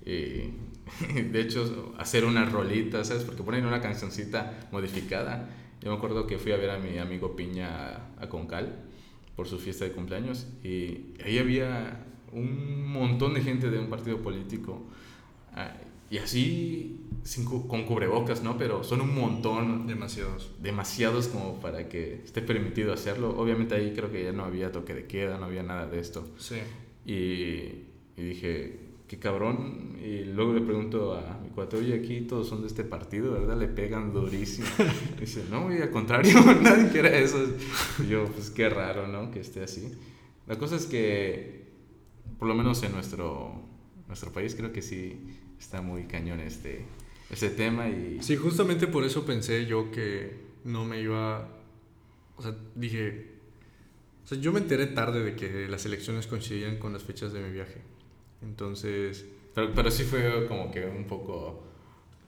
Speaker 1: Y de hecho, hacer una rolita, ¿sabes? Porque ponen una cancioncita modificada. Yo me acuerdo que fui a ver a mi amigo Piña a, Concal por su fiesta de cumpleaños y ahí había un montón de gente de un partido político. Ah, y así, con cubrebocas, ¿no? Pero son un montón.
Speaker 2: Demasiados.
Speaker 1: Demasiados como para que esté permitido hacerlo. Obviamente ahí creo que ya no había toque de queda, no había nada de esto.
Speaker 2: Sí.
Speaker 1: Y, y dije, qué cabrón. Y luego le pregunto a mi cuate, oye, aquí todos son de este partido, ¿verdad? Le pegan durísimo. dice, no, y al contrario, nadie quiere eso. Y yo, pues qué raro, ¿no? Que esté así. La cosa es que, por lo menos en nuestro, nuestro país, creo que sí está muy cañón este, este tema. Y...
Speaker 2: Sí, justamente por eso pensé yo que no me iba... O sea, dije... O sea, yo me enteré tarde de que las elecciones coincidían con las fechas de mi viaje. Entonces...
Speaker 1: Pero, pero sí fue como que un poco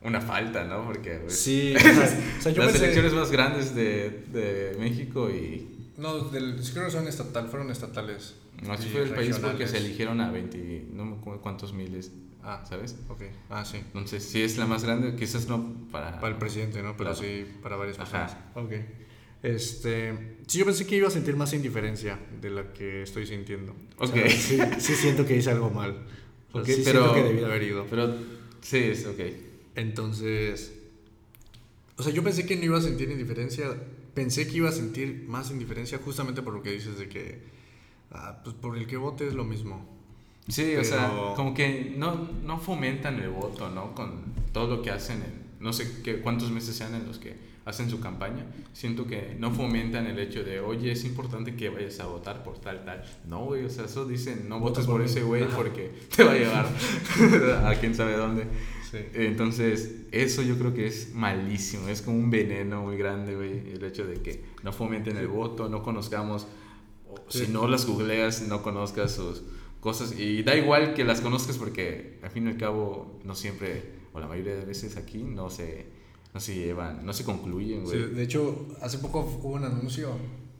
Speaker 1: una falta, ¿no? Porque...
Speaker 2: Pues, sí,
Speaker 1: o sea, yo las elecciones más grandes de, de México y...
Speaker 2: No, del, creo que son estatal, fueron estatales.
Speaker 1: No, así fue el país porque se eligieron a 20, no me acuerdo cuántos miles,
Speaker 2: ah,
Speaker 1: ¿sabes?
Speaker 2: Ok, ah, sí.
Speaker 1: Entonces, sí es la más grande, quizás no para...
Speaker 2: Para el presidente, ¿no? Pero sí para varias personas. Ajá. Ok. Este, sí, yo pensé que iba a sentir más indiferencia de la que estoy sintiendo.
Speaker 1: Ok.
Speaker 2: sí, sí, siento que hice algo mal. Okay, sí pero, siento que debí haber ido.
Speaker 1: Pero, sí, es ok.
Speaker 2: Entonces, o sea, yo pensé que no iba a sentir indiferencia. Pensé que iba a sentir más indiferencia justamente por lo que dices de que, ah, pues por el que vote es lo mismo.
Speaker 1: Sí, o sea, como que no, no fomentan el voto, ¿no? Con todo lo que hacen, no sé qué, cuántos meses sean en los que hacen su campaña, siento que no fomentan el hecho de, oye, es importante que vayas a votar por tal, tal. No, güey, o sea, eso dicen, no votes por, ese güey porque te va a llevar a quién sabe dónde. Entonces, eso yo creo que es malísimo, es como un veneno muy grande, güey, el hecho de que no fomenten el voto, no conozcamos, si no las googleas, no conozcas sus cosas, y da igual que las conozcas porque al fin y al cabo no siempre, o la mayoría de veces aquí, no se no se llevan, no se concluyen, güey.
Speaker 2: de hecho, hace poco hubo un anuncio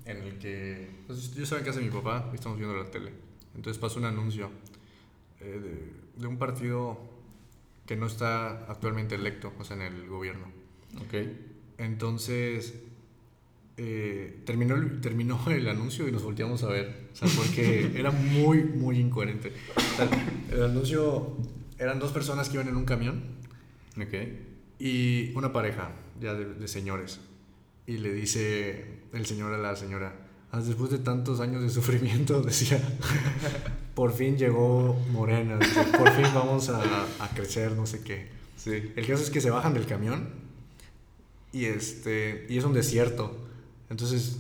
Speaker 2: en el que. Pues, yo sabía que hace mi papá y estamos viendo la tele. Entonces pasó un anuncio eh, de, un partido que no está actualmente electo, o sea, en el gobierno.
Speaker 1: Ok.
Speaker 2: Entonces, eh, terminó, el, terminó el anuncio y nos volteamos a ver. O sea, porque era muy, muy incoherente. O sea, el anuncio eran dos personas que iban en un camión.
Speaker 1: Ok.
Speaker 2: Y una pareja, ya de, de señores. Y le dice el señor a la señora, "Ah, después de tantos años de sufrimiento, decía, por fin llegó Morena, dice, por fin vamos a, a crecer, no sé qué.
Speaker 1: Sí.
Speaker 2: El caso es que se bajan del camión y, este, y es un desierto. Entonces,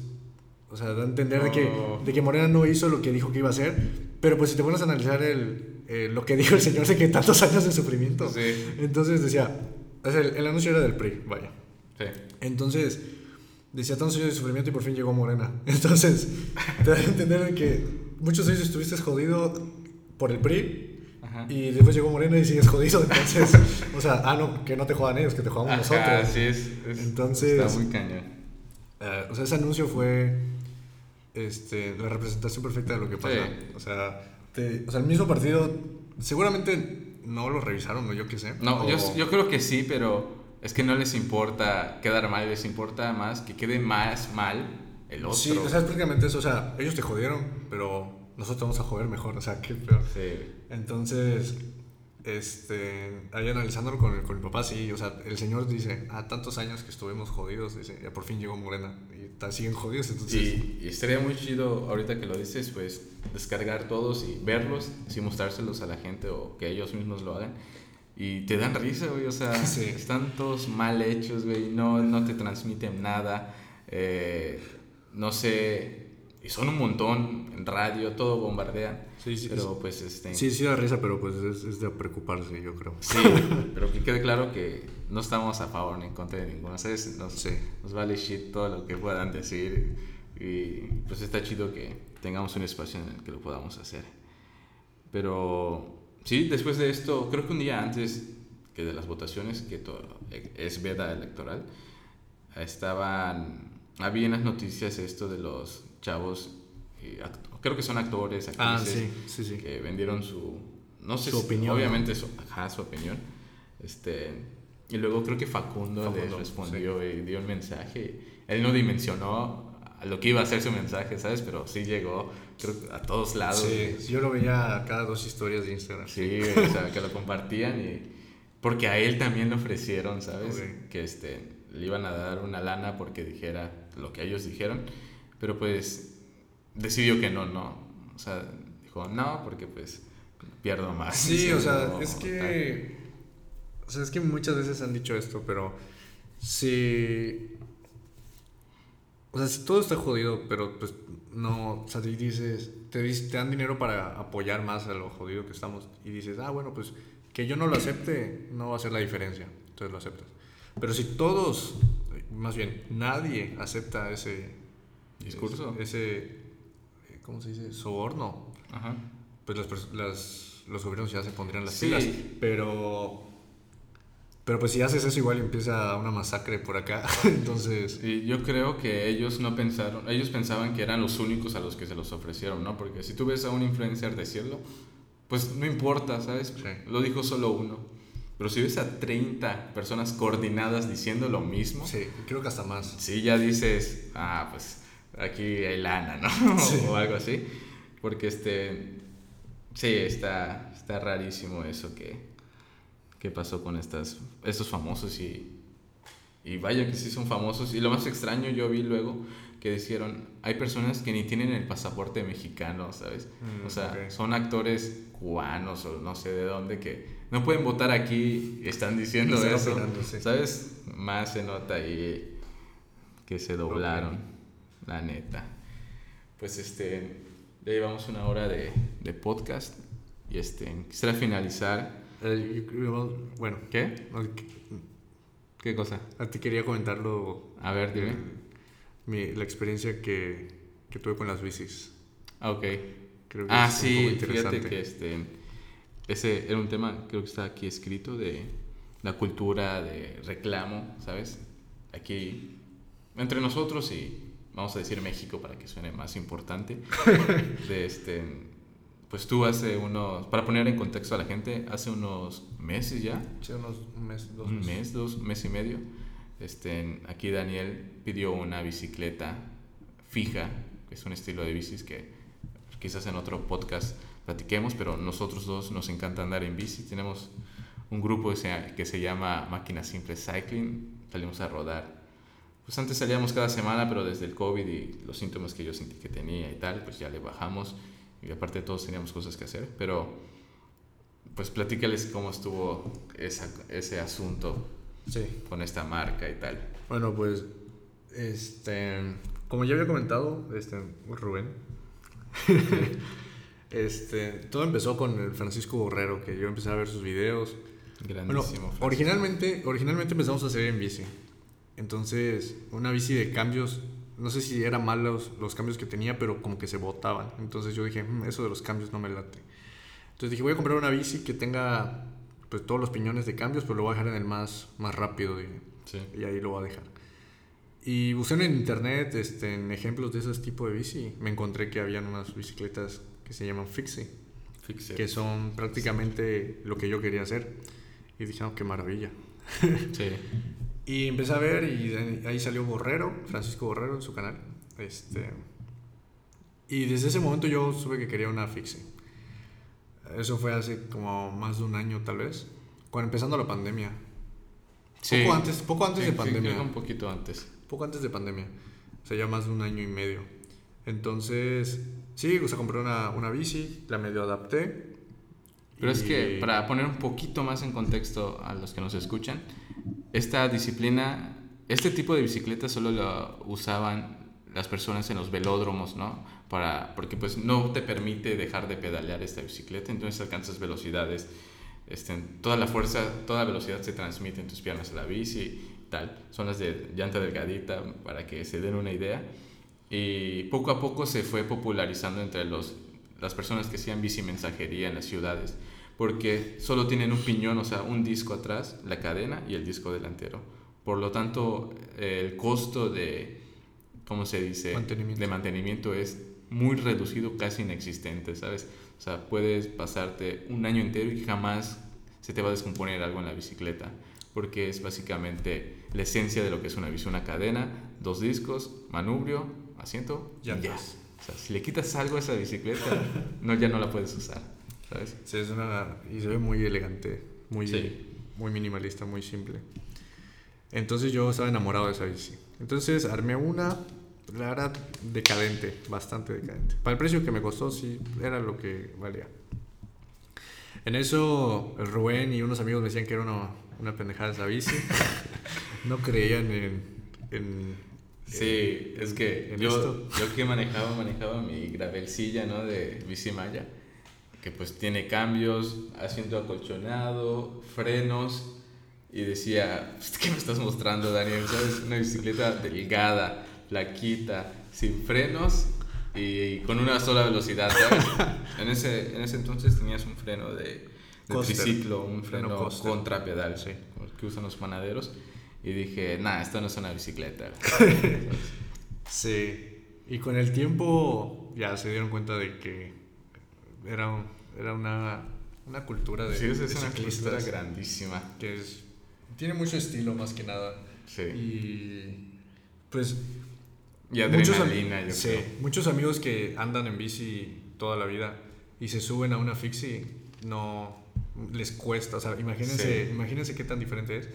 Speaker 2: o sea, da a entender de, que,
Speaker 1: Oh.
Speaker 2: de que Morena no hizo lo que dijo que iba a hacer. Pero pues si te pones a analizar el, eh, lo que dijo el señor de que tantos años de sufrimiento.
Speaker 1: Sí.
Speaker 2: Entonces decía, o sea, el, el anuncio era del PRI, vaya.
Speaker 1: Sí.
Speaker 2: Entonces, decía tantos años de sufrimiento y por fin llegó Morena. Entonces, te da a entender de que muchos años estuviste jodido por el PRI
Speaker 1: Ajá.
Speaker 2: y después llegó Morena y sigues jodido. Entonces, o sea, ah, no, que no te jodan ellos, que te jodamos
Speaker 1: Ajá,
Speaker 2: nosotros.
Speaker 1: sí, es, es-
Speaker 2: Entonces-
Speaker 1: Está muy cañón.
Speaker 2: Eh, o sea, ese anuncio fue este, la representación perfecta de lo que pasa.
Speaker 1: Sí.
Speaker 2: O, sea, te- o sea, el mismo partido, seguramente no lo revisaron o yo qué sé.
Speaker 1: No,
Speaker 2: o-
Speaker 1: yo, yo creo que sí, pero es que no les importa quedar mal, les importa más que quede más mal el otro.
Speaker 2: Sí, o sea, es prácticamente eso. O sea, ellos te jodieron, pero nosotros vamos a joder mejor. O sea, qué peor.
Speaker 1: Sí.
Speaker 2: Entonces, este, ahí analizándolo con, el- con mi papá, sí, o sea, el señor dice, a tantos años que estuvimos jodidos, dice, ya por fin llegó Morena, y ta- siguen jodidos, entonces,
Speaker 1: Y, y estaría muy chido, ahorita que lo dices, pues descargar todos y verlos, así mostrárselos a la gente o que ellos mismos lo hagan. Y te dan risa, güey, o sea,
Speaker 2: Sí.
Speaker 1: están todos mal hechos, güey, no, no te transmiten nada, eh, no sé, y son un montón en radio, todo bombardean.
Speaker 2: Sí, sí,
Speaker 1: Pero pues este...
Speaker 2: sí, sí da risa, pero pues es, es de preocuparse, yo creo.
Speaker 1: Sí, pero que quede claro que no estamos a favor ni en contra de ninguno. ¿sabes? Nos,
Speaker 2: Sí.
Speaker 1: nos vale shit todo lo que puedan decir. Y pues está chido que tengamos un espacio en el que lo podamos hacer. Pero sí, después de esto, creo que un día antes que de las votaciones, que todo es veda electoral, estaban. Había en las noticias esto de los chavos, eh, creo que son actores, actrices,
Speaker 2: Ah, sí, sí, sí.
Speaker 1: que vendieron su no sé
Speaker 2: Su
Speaker 1: si-
Speaker 2: opinión,
Speaker 1: obviamente su, ajá, su opinión este y luego creo que Facundo, les
Speaker 2: Facundo,
Speaker 1: respondió y dio un mensaje él no dimensionó a lo que iba a ser su mensaje sabes pero sí llegó creo a todos lados
Speaker 2: Sí, yo lo veía cada dos historias de Instagram.
Speaker 1: Sí, o sea, que lo compartían y porque a él también le ofrecieron, ¿sabes?
Speaker 2: Ok.
Speaker 1: Que este le iban a dar una lana porque dijera lo que ellos dijeron, pero pues decidió que no, no. O sea, dijo, "No, porque pues pierdo más."
Speaker 2: Sí, o sea, es
Speaker 1: tal".
Speaker 2: que. O sea, es que muchas veces han dicho esto, pero. Si. O sea, si todo está jodido, pero pues no. O sea, si dices. Te, te dan dinero para apoyar más a lo jodido que estamos. Y dices, ah, bueno, pues que yo no lo acepte no va a hacer la diferencia. Entonces lo aceptas. Pero si todos. Más bien, nadie acepta ese.
Speaker 1: discurso.
Speaker 2: Ese. ¿Cómo se dice? Soborno
Speaker 1: Ajá.
Speaker 2: pues las, las- los gobiernos ya se pondrían las
Speaker 1: Sí.
Speaker 2: pilas. Pero, pero pues si haces eso igual empieza una masacre por acá. Entonces,
Speaker 1: Y yo creo que ellos no pensaron, ellos pensaban que eran los únicos a los que se los ofrecieron, ¿no? Porque si tú ves a un influencer decirlo, pues no importa, ¿sabes?
Speaker 2: Sí.
Speaker 1: Lo dijo solo uno. Pero si ves a 30 personas coordinadas diciendo lo mismo, sí,
Speaker 2: sí, creo que hasta más.
Speaker 1: ya dices, ah, pues aquí hay lana, ¿no?
Speaker 2: Sí.
Speaker 1: o algo así. Porque este, sí, está, está rarísimo eso que, que pasó con estas, estos famosos y, y vaya que sí son famosos. Y lo más extraño yo vi luego que dijeron, hay personas que ni tienen el pasaporte mexicano, ¿sabes?
Speaker 2: Mm,
Speaker 1: o sea, son actores cubanos o no sé de dónde que no pueden votar aquí y están diciendo
Speaker 2: Están
Speaker 1: eso.
Speaker 2: opinando, sí.
Speaker 1: ¿Sabes? Más se nota ahí que se doblaron, la neta. Pues este, ya llevamos una hora de, de podcast y este, quisiera finalizar.
Speaker 2: Eh, bueno,
Speaker 1: ¿Qué? ¿Qué cosa?
Speaker 2: a ti quería comentarlo.
Speaker 1: A ver, dime.
Speaker 2: mi- la experiencia que, que tuve con las bicis.
Speaker 1: Ah, ok.
Speaker 2: Creo que
Speaker 1: Ah,
Speaker 2: es un
Speaker 1: sí, fíjate que este, ese era un tema, creo que está aquí escrito, de la cultura de reclamo, ¿sabes? Aquí, entre nosotros y vamos a decir México para que suene más importante, de este, pues tú hace unos, para poner en contexto a la gente, hace unos meses ya,
Speaker 2: Sí, unos un mes, dos
Speaker 1: un
Speaker 2: meses.
Speaker 1: mes, dos, mes y medio, Este, aquí Daniel pidió una bicicleta fija, que es un estilo de bicis que quizás en otro podcast platiquemos, pero nosotros dos nos encanta andar en bici. Tenemos un grupo que se, que se llama Máquina Simple Cycling, salimos a rodar. Pues antes salíamos cada semana, pero desde el COVID y los síntomas que yo sentí que tenía y tal, pues ya le bajamos. Y aparte todos teníamos cosas que hacer, pero pues platícales cómo estuvo esa, ese asunto
Speaker 2: Sí.
Speaker 1: con esta marca y tal.
Speaker 2: Bueno, pues, este, como ya había comentado, este, Rubén, este, todo empezó con el Francisco Borrero, que yo empecé a ver sus videos.
Speaker 1: Grandísimo.
Speaker 2: Originalmente, originalmente empezamos a hacer en bici. Entonces, una bici de cambios, no sé si eran malos los cambios que tenía, pero como que se botaban. Entonces yo dije, "Mm, eso de los cambios no me late. Entonces dije, voy a comprar una bici que tenga pues todos los piñones de cambios, pero lo voy a dejar en el más, más rápido. dije.
Speaker 1: Sí.
Speaker 2: Y ahí lo voy a dejar. Y busqué en internet este, en ejemplos de ese tipo de bici. Me encontré que habían unas bicicletas que se llaman Fixie,
Speaker 1: Fixer.
Speaker 2: que son prácticamente lo que yo quería hacer. Y dije, "Ah, qué maravilla.
Speaker 1: Sí.
Speaker 2: Y empecé a ver y ahí salió Borrero, Francisco Borrero en su canal. Este, y desde ese momento yo supe que quería una Fixie. Eso fue hace como más de un año tal vez, cuando empezando la pandemia.
Speaker 1: Sí.
Speaker 2: Poco antes, poco antes
Speaker 1: Sí,
Speaker 2: de
Speaker 1: sí,
Speaker 2: pandemia.
Speaker 1: que un poquito antes.
Speaker 2: Poco antes de pandemia. O sea, ya más de un año y medio. Entonces, sí, o sea, compré una, una bici, la medio adapté.
Speaker 1: Pero es
Speaker 2: y-
Speaker 1: que para poner un poquito más en contexto a los que nos escuchan, esta disciplina, este tipo de bicicleta solo lo usaban las personas en los velódromos, ¿no? Para, porque pues no te permite dejar de pedalear esta bicicleta, entonces alcanzas velocidades, este, toda la fuerza, toda velocidad se transmite en tus piernas a la bici tal. Son las de llanta delgadita, para que se den una idea. Y poco a poco se fue popularizando entre los, las personas que hacían bici mensajería en las ciudades, porque solo tienen un piñón, o sea, un disco atrás, la cadena y el disco delantero. Por lo tanto, el costo de, ¿cómo se dice?
Speaker 2: Mantenimiento.
Speaker 1: De mantenimiento es muy reducido, casi inexistente, ¿sabes? O sea, puedes pasarte un año entero y jamás se te va a descomponer algo en la bicicleta, porque es básicamente la esencia de lo que es una bici, una cadena, dos discos, manubrio, asiento, y ya.
Speaker 2: Llantas.
Speaker 1: O sea, si le quitas algo a esa bicicleta, no, ya no la puedes usar, ¿sabes?
Speaker 2: Sí, es una, y se ve muy elegante, muy,
Speaker 1: Sí.
Speaker 2: muy minimalista, muy simple. Entonces yo estaba enamorado de esa bici. Entonces armé una, la verdad, decadente, bastante decadente. Para el precio que me costó, sí, era lo que valía. En eso, el Rubén y unos amigos me decían que era una, una pendejada esa bici. no creían en... en
Speaker 1: Sí, es que
Speaker 2: en
Speaker 1: yo,
Speaker 2: esto.
Speaker 1: yo que manejaba, manejaba mi gravelcilla, ¿no? De bici maya, que pues tiene cambios, asiento acolchonado, frenos, y decía, "Pues, ¿qué me estás mostrando, Daniel? ¿Sabes? Una bicicleta delgada, flaquita, sin frenos y con una sola velocidad, ¿sabes? en, ese, en ese entonces tenías un freno de, triciclo, un
Speaker 2: Freno
Speaker 1: freno
Speaker 2: coaster.
Speaker 1: contrapedal, sí, que usan los panaderos. Y dije, nah, esto no es una bicicleta.
Speaker 2: Sí. Y con el tiempo ya se dieron cuenta de que era, un- era una, una cultura de,
Speaker 1: Sí, esa
Speaker 2: de
Speaker 1: es una
Speaker 2: ciclistas
Speaker 1: cultura grandísima.
Speaker 2: que es, tiene mucho estilo más que nada.
Speaker 1: Sí.
Speaker 2: Y pues
Speaker 1: Y
Speaker 2: muchos,
Speaker 1: adrenalina, yo
Speaker 2: sí,
Speaker 1: creo.
Speaker 2: muchos amigos que andan en bici toda la vida y se suben a una fixie no les cuesta, o sea, imagínense,
Speaker 1: Sí.
Speaker 2: imagínense qué tan diferente es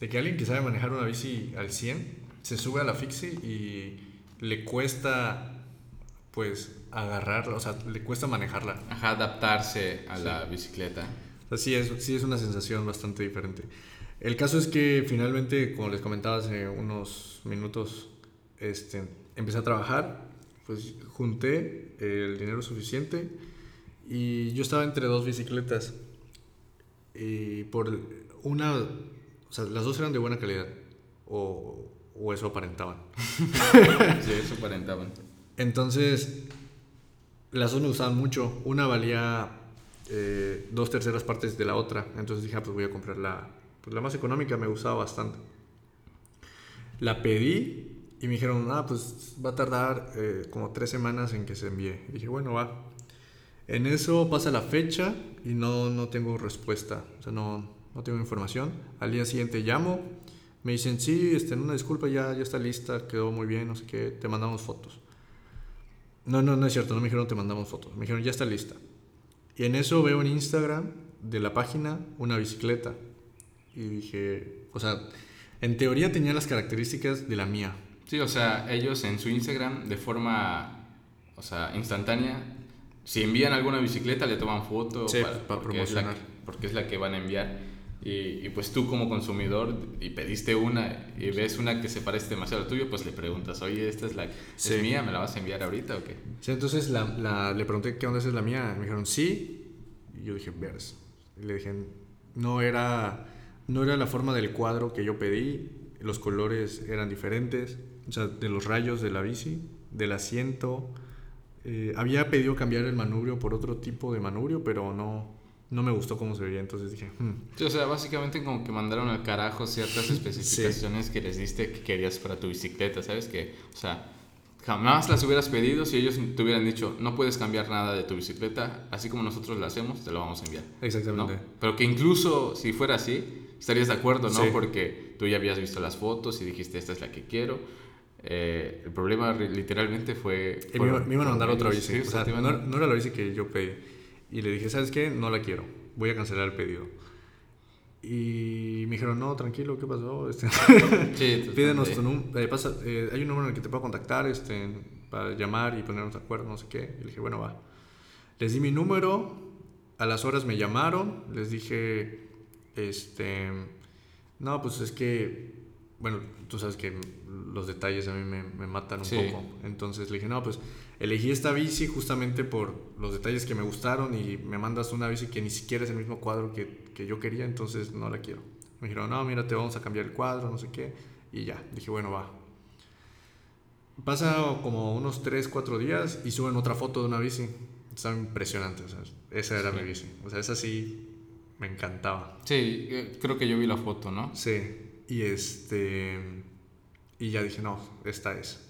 Speaker 2: de que alguien que sabe manejar una bici al 100 se sube a la fixie y le cuesta pues agarrarla, o sea, le cuesta manejarla.
Speaker 1: Ajá, adaptarse a
Speaker 2: Sí.
Speaker 1: la bicicleta.
Speaker 2: O sea, sí es, sí es una sensación bastante diferente. El caso es que finalmente, como les comentaba hace unos minutos, este, empecé a trabajar, pues junté el dinero suficiente y yo estaba entre dos bicicletas. Y por una, o sea, las dos eran de buena calidad, o, o eso aparentaban.
Speaker 1: Sí, eso aparentaban.
Speaker 2: Entonces, las dos me mucho. Una valía eh, dos terceras partes de la otra. Entonces dije, ah, pues voy a comprar la, pues la más económica, me gustaba bastante. La pedí y me dijeron, ah, pues va a tardar eh, como tres semanas en que se envíe. Dije, bueno, va. En eso pasa la fecha y no, no tengo respuesta, o sea, no, no tengo información. Al día siguiente llamo, Me dicen, sí, este, una disculpa, ya, ya está lista, quedó muy bien, no sé qué, te mandamos fotos. No, no, no es cierto, no me dijeron te mandamos fotos, me dijeron ya está lista. Y en eso veo en Instagram de la página una bicicleta. Y dije, o sea, en teoría tenía las características de la mía.
Speaker 1: Sí, o sea, ellos en su Instagram de forma, o sea, instantánea, si envían alguna bicicleta le toman foto para, promocionar. porque es la que van a enviar. Y, pues tú como consumidor y pediste una y ves una que se parece demasiado al tuyo, pues le preguntas, oye, esta es la ¿es mía, ¿me la vas a enviar ahorita o qué?
Speaker 2: Sí, entonces la, le pregunté, ¿qué onda es la mía? Me dijeron, sí. Y yo dije, veres. Y le dije, no era, no era la forma del cuadro que yo pedí, los colores eran diferentes, o sea, de los rayos de la bici, del asiento. Eh, había pedido cambiar el manubrio por otro tipo de manubrio, pero no, no me gustó cómo se veía, entonces dije... Hmm".
Speaker 1: o sea, básicamente como que mandaron al carajo ciertas especificaciones que les diste que querías para tu bicicleta, ¿sabes? Que, o sea, jamás las hubieras pedido si ellos te hubieran dicho, no puedes cambiar nada de tu bicicleta, así como nosotros lo hacemos, te lo vamos a enviar.
Speaker 2: Exactamente.
Speaker 1: Pero que incluso si fuera así, estarías de acuerdo, ¿no? Porque tú ya habías visto las fotos y dijiste, esta es la que quiero. Eh, el problema literalmente fue...
Speaker 2: me, iban a mandar otra bici. o sea, no, no, era la bici que yo pedí. Y le dije, ¿sabes qué? No la quiero. Voy a cancelar el pedido. Y me dijeron, no, tranquilo, ¿qué pasó? Este, sí, Pídenos tu número. Eh, eh, hay un número en el que te puedo contactar este, para llamar y ponernos de acuerdo, no sé qué. Y le dije, bueno, va. Les di mi número. A las horas me llamaron. Les dije, este. No, pues es que. Bueno, tú sabes que los detalles a mí me, me matan un poco. Entonces le dije, no, pues elegí esta bici justamente por los detalles que me gustaron y me mandas una bici que ni siquiera es el mismo cuadro que, que yo quería, entonces no la quiero. Me dijeron, no, mira, te vamos a cambiar el cuadro, no sé qué. Y ya, dije, bueno, va. Pasa como unos 3, 4 días y suben otra foto de una bici. Está impresionante, o sea, esa era mi bici. O sea, esa sí me encantaba.
Speaker 1: Sí, eh, creo que yo vi la foto, ¿no?
Speaker 2: Sí, y este... Y ya dije, no, esta es.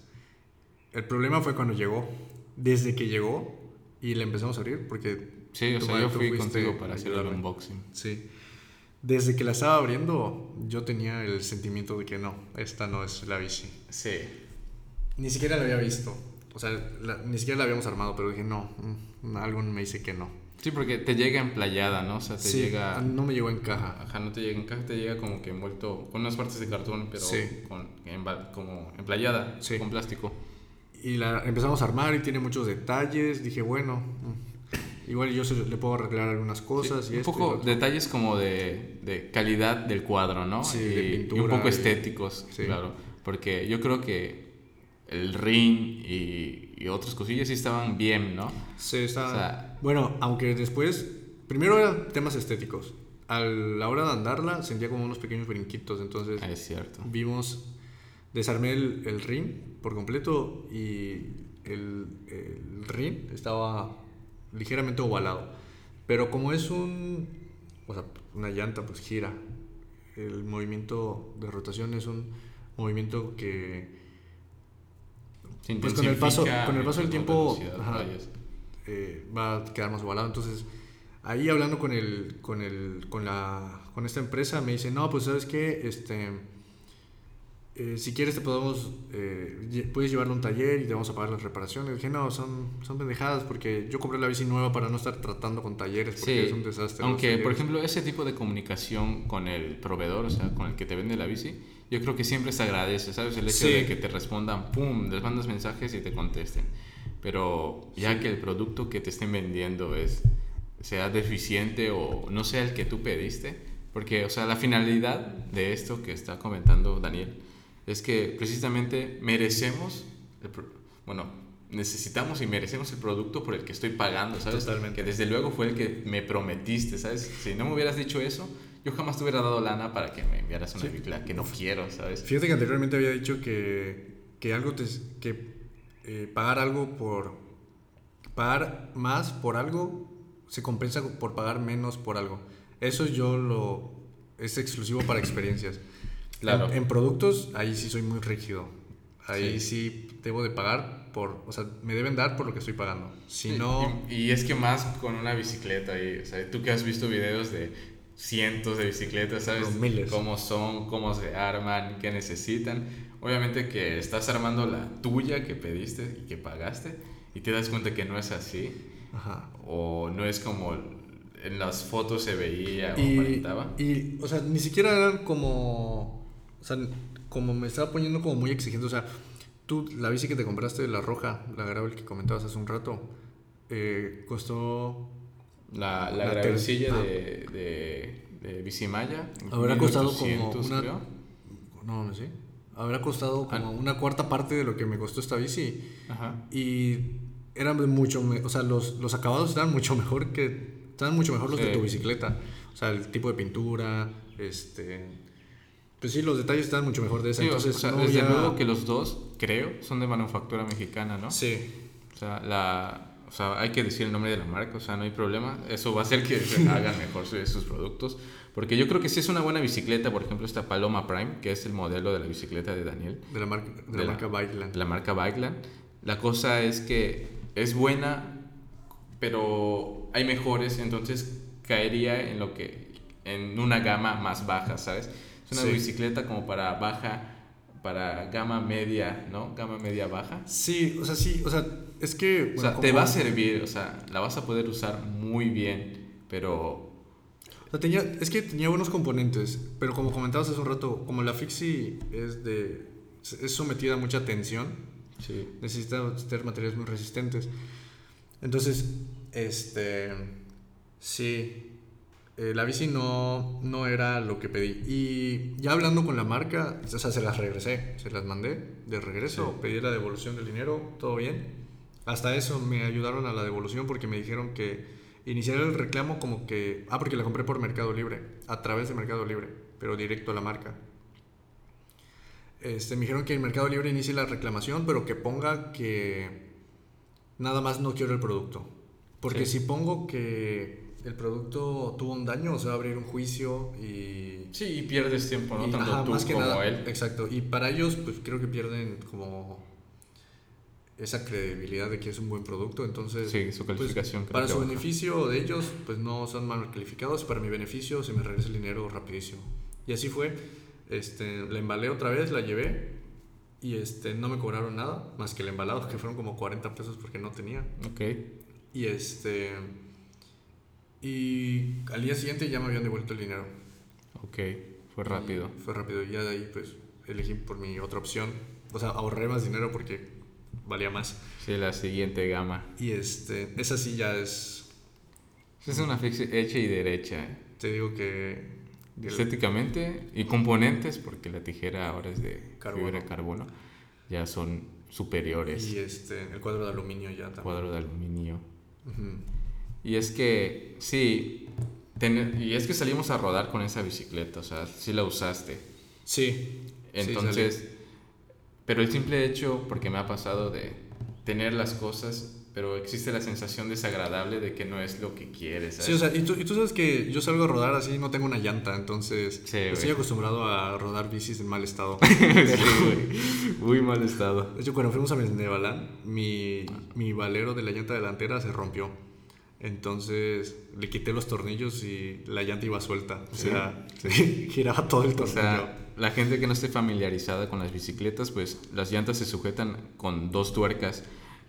Speaker 2: El problema fue cuando llegó. Desde que llegó y le empezamos a abrir, porque.
Speaker 1: Sí, o sea, yo fui contigo para hacer el unboxing.
Speaker 2: Sí. Desde que la estaba abriendo, yo tenía el sentimiento de que no, esta no es la bici.
Speaker 1: Sí.
Speaker 2: Ni siquiera la había visto. O sea, ni siquiera la habíamos armado, pero dije, no, mm, algo me dice que no.
Speaker 1: Sí, porque te llega emplayada, ¿no? O sea, te sí, llega...
Speaker 2: no me llegó en caja.
Speaker 1: Ajá, no te llega en caja, te llega como que envuelto con unas partes de cartón, pero con, como emplayada, sí. con plástico.
Speaker 2: Y la empezamos a armar y tiene muchos detalles. Dije, bueno, mm, igual yo se, le puedo arreglar algunas cosas. y
Speaker 1: un poco detalles como de, de, calidad del cuadro, ¿no? Sí, y, de pintura. Y un poco estéticos, claro. Porque yo creo que el ring y, y otras cosillas sí estaban bien, ¿no?
Speaker 2: Sí, estaban. bueno, aunque después, primero eran temas estéticos. A la hora de andarla sentía como unos pequeños brinquitos, entonces...
Speaker 1: Es cierto.
Speaker 2: Vimos desarmé el, el ring por completo y el, el, ring estaba ligeramente ovalado. Pero como es un, o sea, una llanta, pues gira. El movimiento de rotación es un movimiento que pues con el paso, con el paso del tiempo eh, va a quedar más ovalado. Entonces, ahí hablando con el, con el, con la, con esta empresa me dice, no, pues sabes qué, este eh, si quieres te podemos, eh, puedes llevarlo a un taller y te vamos a pagar las reparaciones. Dije, no, son, son pendejadas porque yo compré la bici nueva para no estar tratando con talleres porque es un desastre.
Speaker 1: Aunque, por ejemplo, ese tipo de comunicación con el proveedor, o sea, con el que te vende la bici, yo creo que siempre se agradece, ¿sabes? El hecho de que te respondan, pum, les mandas mensajes y te contesten. Pero ya que el producto que te estén vendiendo es, sea deficiente o no sea el que tú pediste, porque, o sea, la finalidad de esto que está comentando Daniel, es que precisamente merecemos, bueno, necesitamos y merecemos el producto por el que estoy pagando, ¿sabes? Totalmente. Que desde luego fue el que me prometiste, ¿sabes? Si no me hubieras dicho eso, yo jamás te hubiera dado lana para que me enviaras una sí. que no quiero, ¿sabes?
Speaker 2: Fíjate que anteriormente había dicho que, que algo te, que eh, pagar algo por pagar más por algo se compensa por pagar menos por algo. Eso yo lo es exclusivo para experiencias. Claro. En, productos, ahí sí soy muy rígido. Ahí sí. debo de pagar por, o sea, me deben dar por lo que estoy pagando. Si no...
Speaker 1: Y, es que más con una bicicleta, y, o sea, tú que has visto videos de cientos de bicicletas, ¿sabes? Cómo son, cómo se arman, qué necesitan. Obviamente que estás armando la tuya que pediste y que pagaste y te das cuenta que no es así. Ajá. O no es como en las fotos se veía o
Speaker 2: aparentaba. Y, o sea, ni siquiera eran como. O sea, como me estaba poniendo como muy exigente. O sea, tú, la bici que te compraste, la roja, la Gravel que comentabas hace un rato, eh, costó.
Speaker 1: La, la, la de, de, de Bicimaya.
Speaker 2: Habrá costado como. Una, no, no sé. Habrá costado como ah. una cuarta parte de lo que me costó esta bici. Ajá. Y eran mucho. O sea, los, los acabados estaban mucho mejor que están mucho mejor los de tu bicicleta. O sea, el tipo de pintura, este... Pues sí, los detalles están mucho mejor de esa. Entonces,
Speaker 1: o sea, desde luego que los dos, creo, son de manufactura mexicana, ¿no?
Speaker 2: Sí.
Speaker 1: O sea, la, o sea, hay que decir el nombre de la marca, o sea, no hay problema. Eso va a hacer que se hagan mejor sus productos. Porque yo creo que sí es una buena bicicleta, por ejemplo, esta Paloma Prime, que es el modelo de la bicicleta de Daniel.
Speaker 2: De la, marca, de, la, marca Bikeland.
Speaker 1: La marca Bikeland. La cosa es que es buena, pero hay mejores, entonces caería en lo que en una gama más baja, ¿sabes? Es una bicicleta como para baja para gama media, ¿no? Gama media baja.
Speaker 2: Sí, o sea, sí, o sea, es que
Speaker 1: o sea, te va a servir, o sea, la vas a poder usar muy bien, pero
Speaker 2: o sea, tenía, es que tenía buenos componentes, pero como comentabas hace un rato, como la Fixie es de es sometida a mucha tensión, sí. necesita tener materiales muy resistentes. Entonces, este, sí, eh, la bici no, no era lo que pedí. Y ya hablando con la marca, o sea, se las regresé, se las mandé de regreso, pedí la devolución del dinero, todo bien. Hasta eso me ayudaron a la devolución porque me dijeron que iniciar el reclamo como que... Ah, porque la compré por Mercado Libre, a través de Mercado Libre, pero directo a la marca. Este, me dijeron que en Mercado Libre inicie la reclamación, pero que ponga que nada más no quiero el producto. Porque si pongo que el producto tuvo un daño, o sea, abrir un juicio y...
Speaker 1: Sí, y pierdes tiempo, ¿no? Tanto tú más que como nada, él.
Speaker 2: Exacto, y para ellos, pues creo que pierden como esa credibilidad de que es un buen producto, entonces...
Speaker 1: Sí, su pues, calificación.
Speaker 2: para su beneficio de ellos, pues no son mal calificados, para mi beneficio se me regresa el dinero rapidísimo. Y así fue, este, la embalé otra vez, la llevé y este, no me cobraron nada, más que el embalado, que fueron como 40 pesos porque no tenía.
Speaker 1: Ok.
Speaker 2: Y este. Y al día siguiente ya me habían devuelto el dinero.
Speaker 1: Ok, fue rápido.
Speaker 2: fue rápido. Y ya de ahí, pues, elegí por mi otra opción. O sea, ahorré más dinero porque valía más.
Speaker 1: Sí, la siguiente gama.
Speaker 2: Y este, esa sí ya es.
Speaker 1: Es una hecha y derecha.
Speaker 2: Te digo que
Speaker 1: estéticamente y componentes, porque la tijera ahora es de carbono. fibra de carbono, ya son superiores.
Speaker 2: Y este, el cuadro de aluminio ya
Speaker 1: también. Cuadro de aluminio. Y es que, sí, y es que salimos a rodar con esa bicicleta, o sea, sí la usaste.
Speaker 2: Sí.
Speaker 1: Entonces, pero el simple hecho, porque me ha pasado de tener las cosas pero existe la sensación desagradable de que no es lo que quieres.
Speaker 2: Sí, o sea, y tú, y tú, sabes que yo salgo a rodar así, no tengo una llanta, entonces estoy acostumbrado a rodar bicis en mal estado.
Speaker 1: muy mal estado.
Speaker 2: De hecho, cuando fuimos a Mendebalán, mi, mi valero de la llanta delantera se rompió. Entonces le quité los tornillos y la llanta iba suelta. O sea, giraba todo el tornillo. O sea,
Speaker 1: la gente que no esté familiarizada con las bicicletas, pues las llantas se sujetan con dos tuercas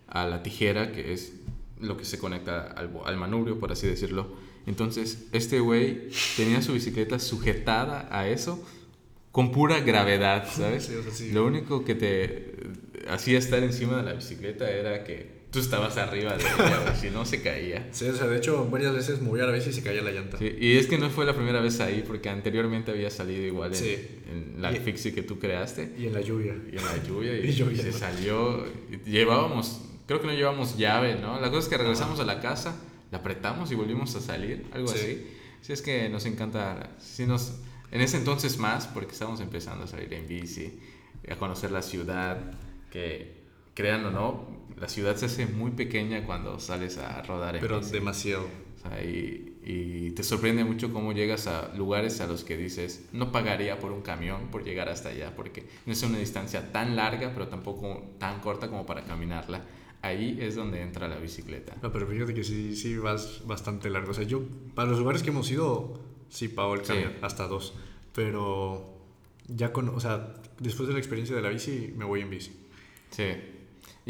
Speaker 1: a la tijera, que es lo que se conecta al, al manubrio, por así decirlo. Entonces, este güey tenía su bicicleta sujetada a eso con pura gravedad, ¿sabes? Lo único que te hacía estar encima de la bicicleta era que tú estabas arriba de ella, si no se caía.
Speaker 2: Sí, o sea, de hecho, varias veces movía la bici y se caía la llanta.
Speaker 1: Sí, y es que no fue la primera vez ahí, porque anteriormente había salido igual en, la fixie que tú creaste.
Speaker 2: Y en la lluvia.
Speaker 1: Y en la lluvia, y, y se salió. Llevábamos Creo que no llevamos llave, ¿no? La cosa es que regresamos a la casa, la apretamos y volvimos a salir, algo así. Sí, es que nos encanta, sí nos, en ese entonces más, porque estábamos empezando a salir en bici, a conocer la ciudad, que crean o no, la ciudad se hace muy pequeña cuando sales a rodar
Speaker 2: en Pero demasiado.
Speaker 1: O sea, y, te sorprende mucho cómo llegas a lugares a los que dices, no pagaría por un camión por llegar hasta allá, porque no es una distancia tan larga, pero tampoco tan corta como para caminarla ahí es donde entra la bicicleta.
Speaker 2: No, pero fíjate que sí, sí vas bastante largo. O sea, yo, para los lugares que hemos ido, sí pago el cambio, hasta dos. Pero ya con, o sea, después de la experiencia de la bici, me voy en bici.
Speaker 1: Sí.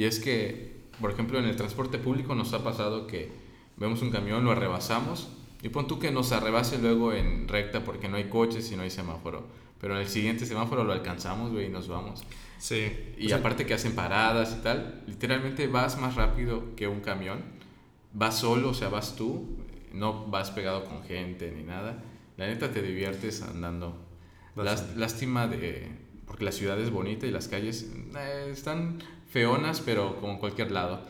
Speaker 1: Y es que, por ejemplo, en el transporte público nos ha pasado que vemos un camión, lo arrebasamos y pon tú que nos arrebase luego en recta porque no hay coches y no hay semáforo. Pero en el siguiente semáforo lo alcanzamos, güey, y nos vamos.
Speaker 2: Sí.
Speaker 1: Y aparte que hacen paradas y tal, literalmente vas más rápido que un camión. Vas solo, o sea, vas tú, no vas pegado con gente ni nada. La neta te diviertes andando. lástima de... porque la ciudad es bonita y las calles eh, están feonas, pero como en cualquier lado.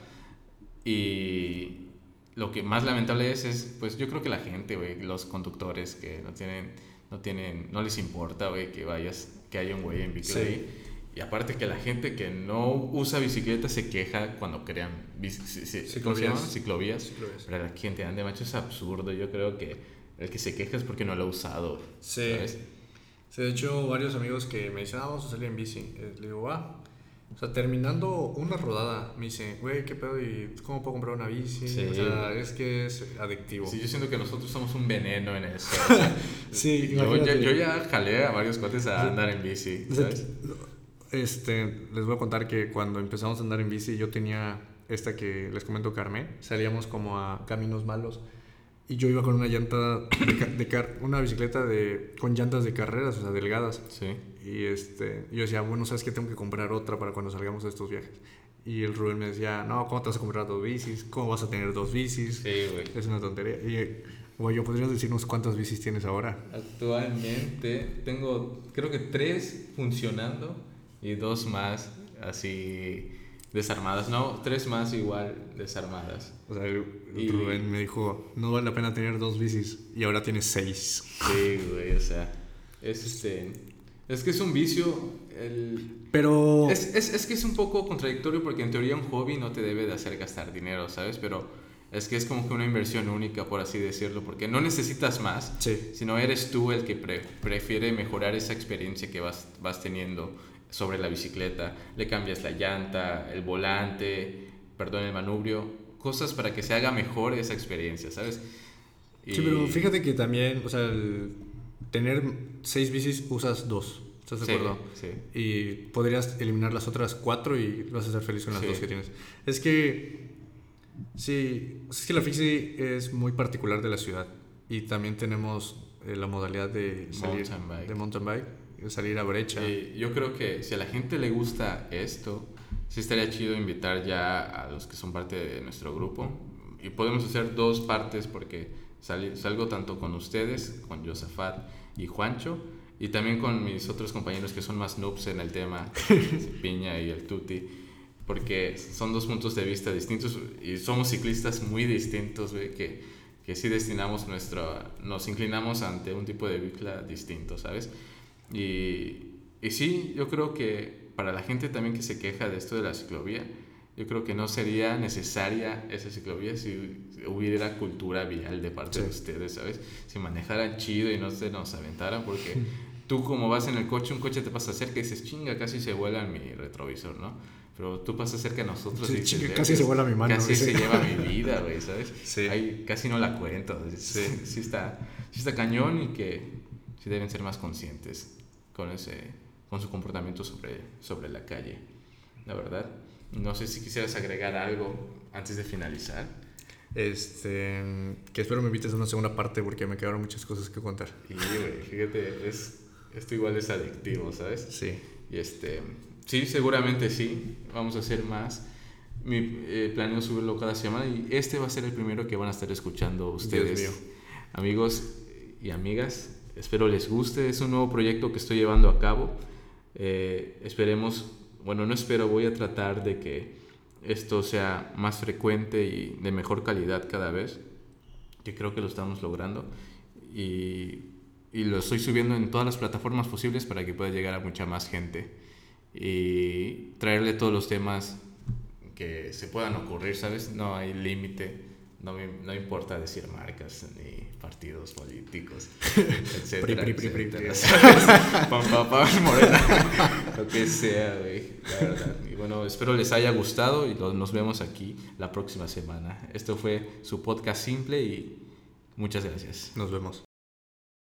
Speaker 1: Y lo que más lamentable es, es pues yo creo que la gente, güey, los conductores que no tienen, no tienen, no les importa, güey, que vayas, que haya un güey en bicicleta. Y aparte que la gente que no usa bicicleta se queja cuando crean ciclovías. Ciclovías. Pero la gente ande macho es absurdo. Yo creo que el que se queja es porque no lo ha usado.
Speaker 2: Sí. Sí, de hecho, varios amigos que me dicen, ah, vamos a salir en bici. Eh, le digo, va. O sea, terminando una rodada, me dice, güey, ¿qué pedo? ¿Y cómo puedo comprar una bici? O sea, es que es adictivo.
Speaker 1: Sí, yo siento que nosotros somos un veneno en eso. sí, yo ya, yo ya jalé a varios cuates a andar en bici, ¿sabes?
Speaker 2: Este, les voy a contar que cuando empezamos a andar en bici, yo tenía esta que les comento Carmen, salíamos como a caminos malos y yo iba con una llanta de, una bicicleta de con llantas de carreras, o sea, delgadas. Sí. Y este, yo decía, bueno, ¿sabes que Tengo que comprar otra para cuando salgamos de estos viajes. Y el Rubén me decía, no, ¿cómo te vas a comprar dos bicis? ¿Cómo vas a tener dos bicis? Sí, güey. Es una tontería. Y, güey, ¿yo podrías decirnos cuántas bicis tienes ahora?
Speaker 1: Actualmente tengo, creo que tres funcionando y dos más así desarmadas. No, tres más igual desarmadas.
Speaker 2: O sea, Rubén me dijo, no vale la pena tener dos bicis y ahora tienes seis.
Speaker 1: Sí, güey, o sea, es este... Es que es un vicio. El...
Speaker 2: Pero...
Speaker 1: Es, es, es, que es un poco contradictorio porque en teoría un hobby no te debe de hacer gastar dinero, ¿sabes? Pero es que es como que una inversión única, por así decirlo, porque no necesitas más, sí. sino eres tú el que prefiere mejorar esa experiencia que vas, vas teniendo sobre la bicicleta, le cambias la llanta, el volante, perdón, el manubrio, cosas para que se haga mejor esa experiencia, ¿sabes?
Speaker 2: Sí, pero fíjate que también, o sea, tener seis bicis usas dos, ¿estás de acuerdo? Sí, Y podrías eliminar las otras cuatro y vas a ser feliz con las dos que tienes. Es que, sí, es que la bici es muy particular de la ciudad y también tenemos eh, la modalidad de salir de mountain bike salir a brecha.
Speaker 1: yo creo que si a la gente le gusta esto, sí estaría chido invitar ya a los que son parte de nuestro grupo. Y podemos hacer dos partes porque salgo tanto con ustedes, con Josafat y Juancho, y también con mis otros compañeros que son más noobs en el tema, Piña y el Tuti, porque son dos puntos de vista distintos y somos ciclistas muy distintos, que, que sí destinamos nuestro, nos inclinamos ante un tipo de bicla distinto, ¿sabes? Y, y sí, yo creo que para la gente también que se queja de esto de la ciclovía, yo creo que no sería necesaria esa ciclovía si hubiera cultura vial de parte de ustedes, ¿sabes? Si manejaran chido y no se nos aventaran, porque tú como vas en el coche, un coche te pasa cerca y dices, chinga, casi se vuela mi retrovisor, ¿no? Pero tú pasas cerca de nosotros y
Speaker 2: dices, casi se vuela mi mano.
Speaker 1: Casi se lleva mi vida, güey, ¿sabes? Sí. casi no la cuento. Sí. sí, está, sí está cañón y que sí deben ser más conscientes con, ese, con su comportamiento sobre, sobre la calle, la verdad. No sé si quisieras agregar algo antes de finalizar.
Speaker 2: Este, que espero me invites a una segunda parte porque me quedaron muchas cosas que contar.
Speaker 1: Sí, güey, fíjate, es, esto igual es adictivo, ¿sabes?
Speaker 2: Sí.
Speaker 1: Y este, sí, seguramente sí, vamos a hacer más. Mi eh, planeo subirlo cada semana y este va a ser el primero que van a estar escuchando ustedes, amigos y amigas. Espero les guste. Es un nuevo proyecto que estoy llevando a cabo. Eh, esperemos, bueno, no espero, voy a tratar de que esto sea más frecuente y de mejor calidad cada vez, que creo que lo estamos logrando. Y, y lo estoy subiendo en todas las plataformas posibles para que pueda llegar a mucha más gente y traerle todos los temas que se puedan ocurrir, ¿sabes? No hay límite no, no importa decir marcas ni partidos políticos, etc. pri, pri, pri, pri, morena, lo que sea, güey, la verdad. Y bueno, espero les haya gustado y nos vemos aquí la próxima semana. Esto fue su podcast simple y muchas gracias.
Speaker 2: Nos vemos.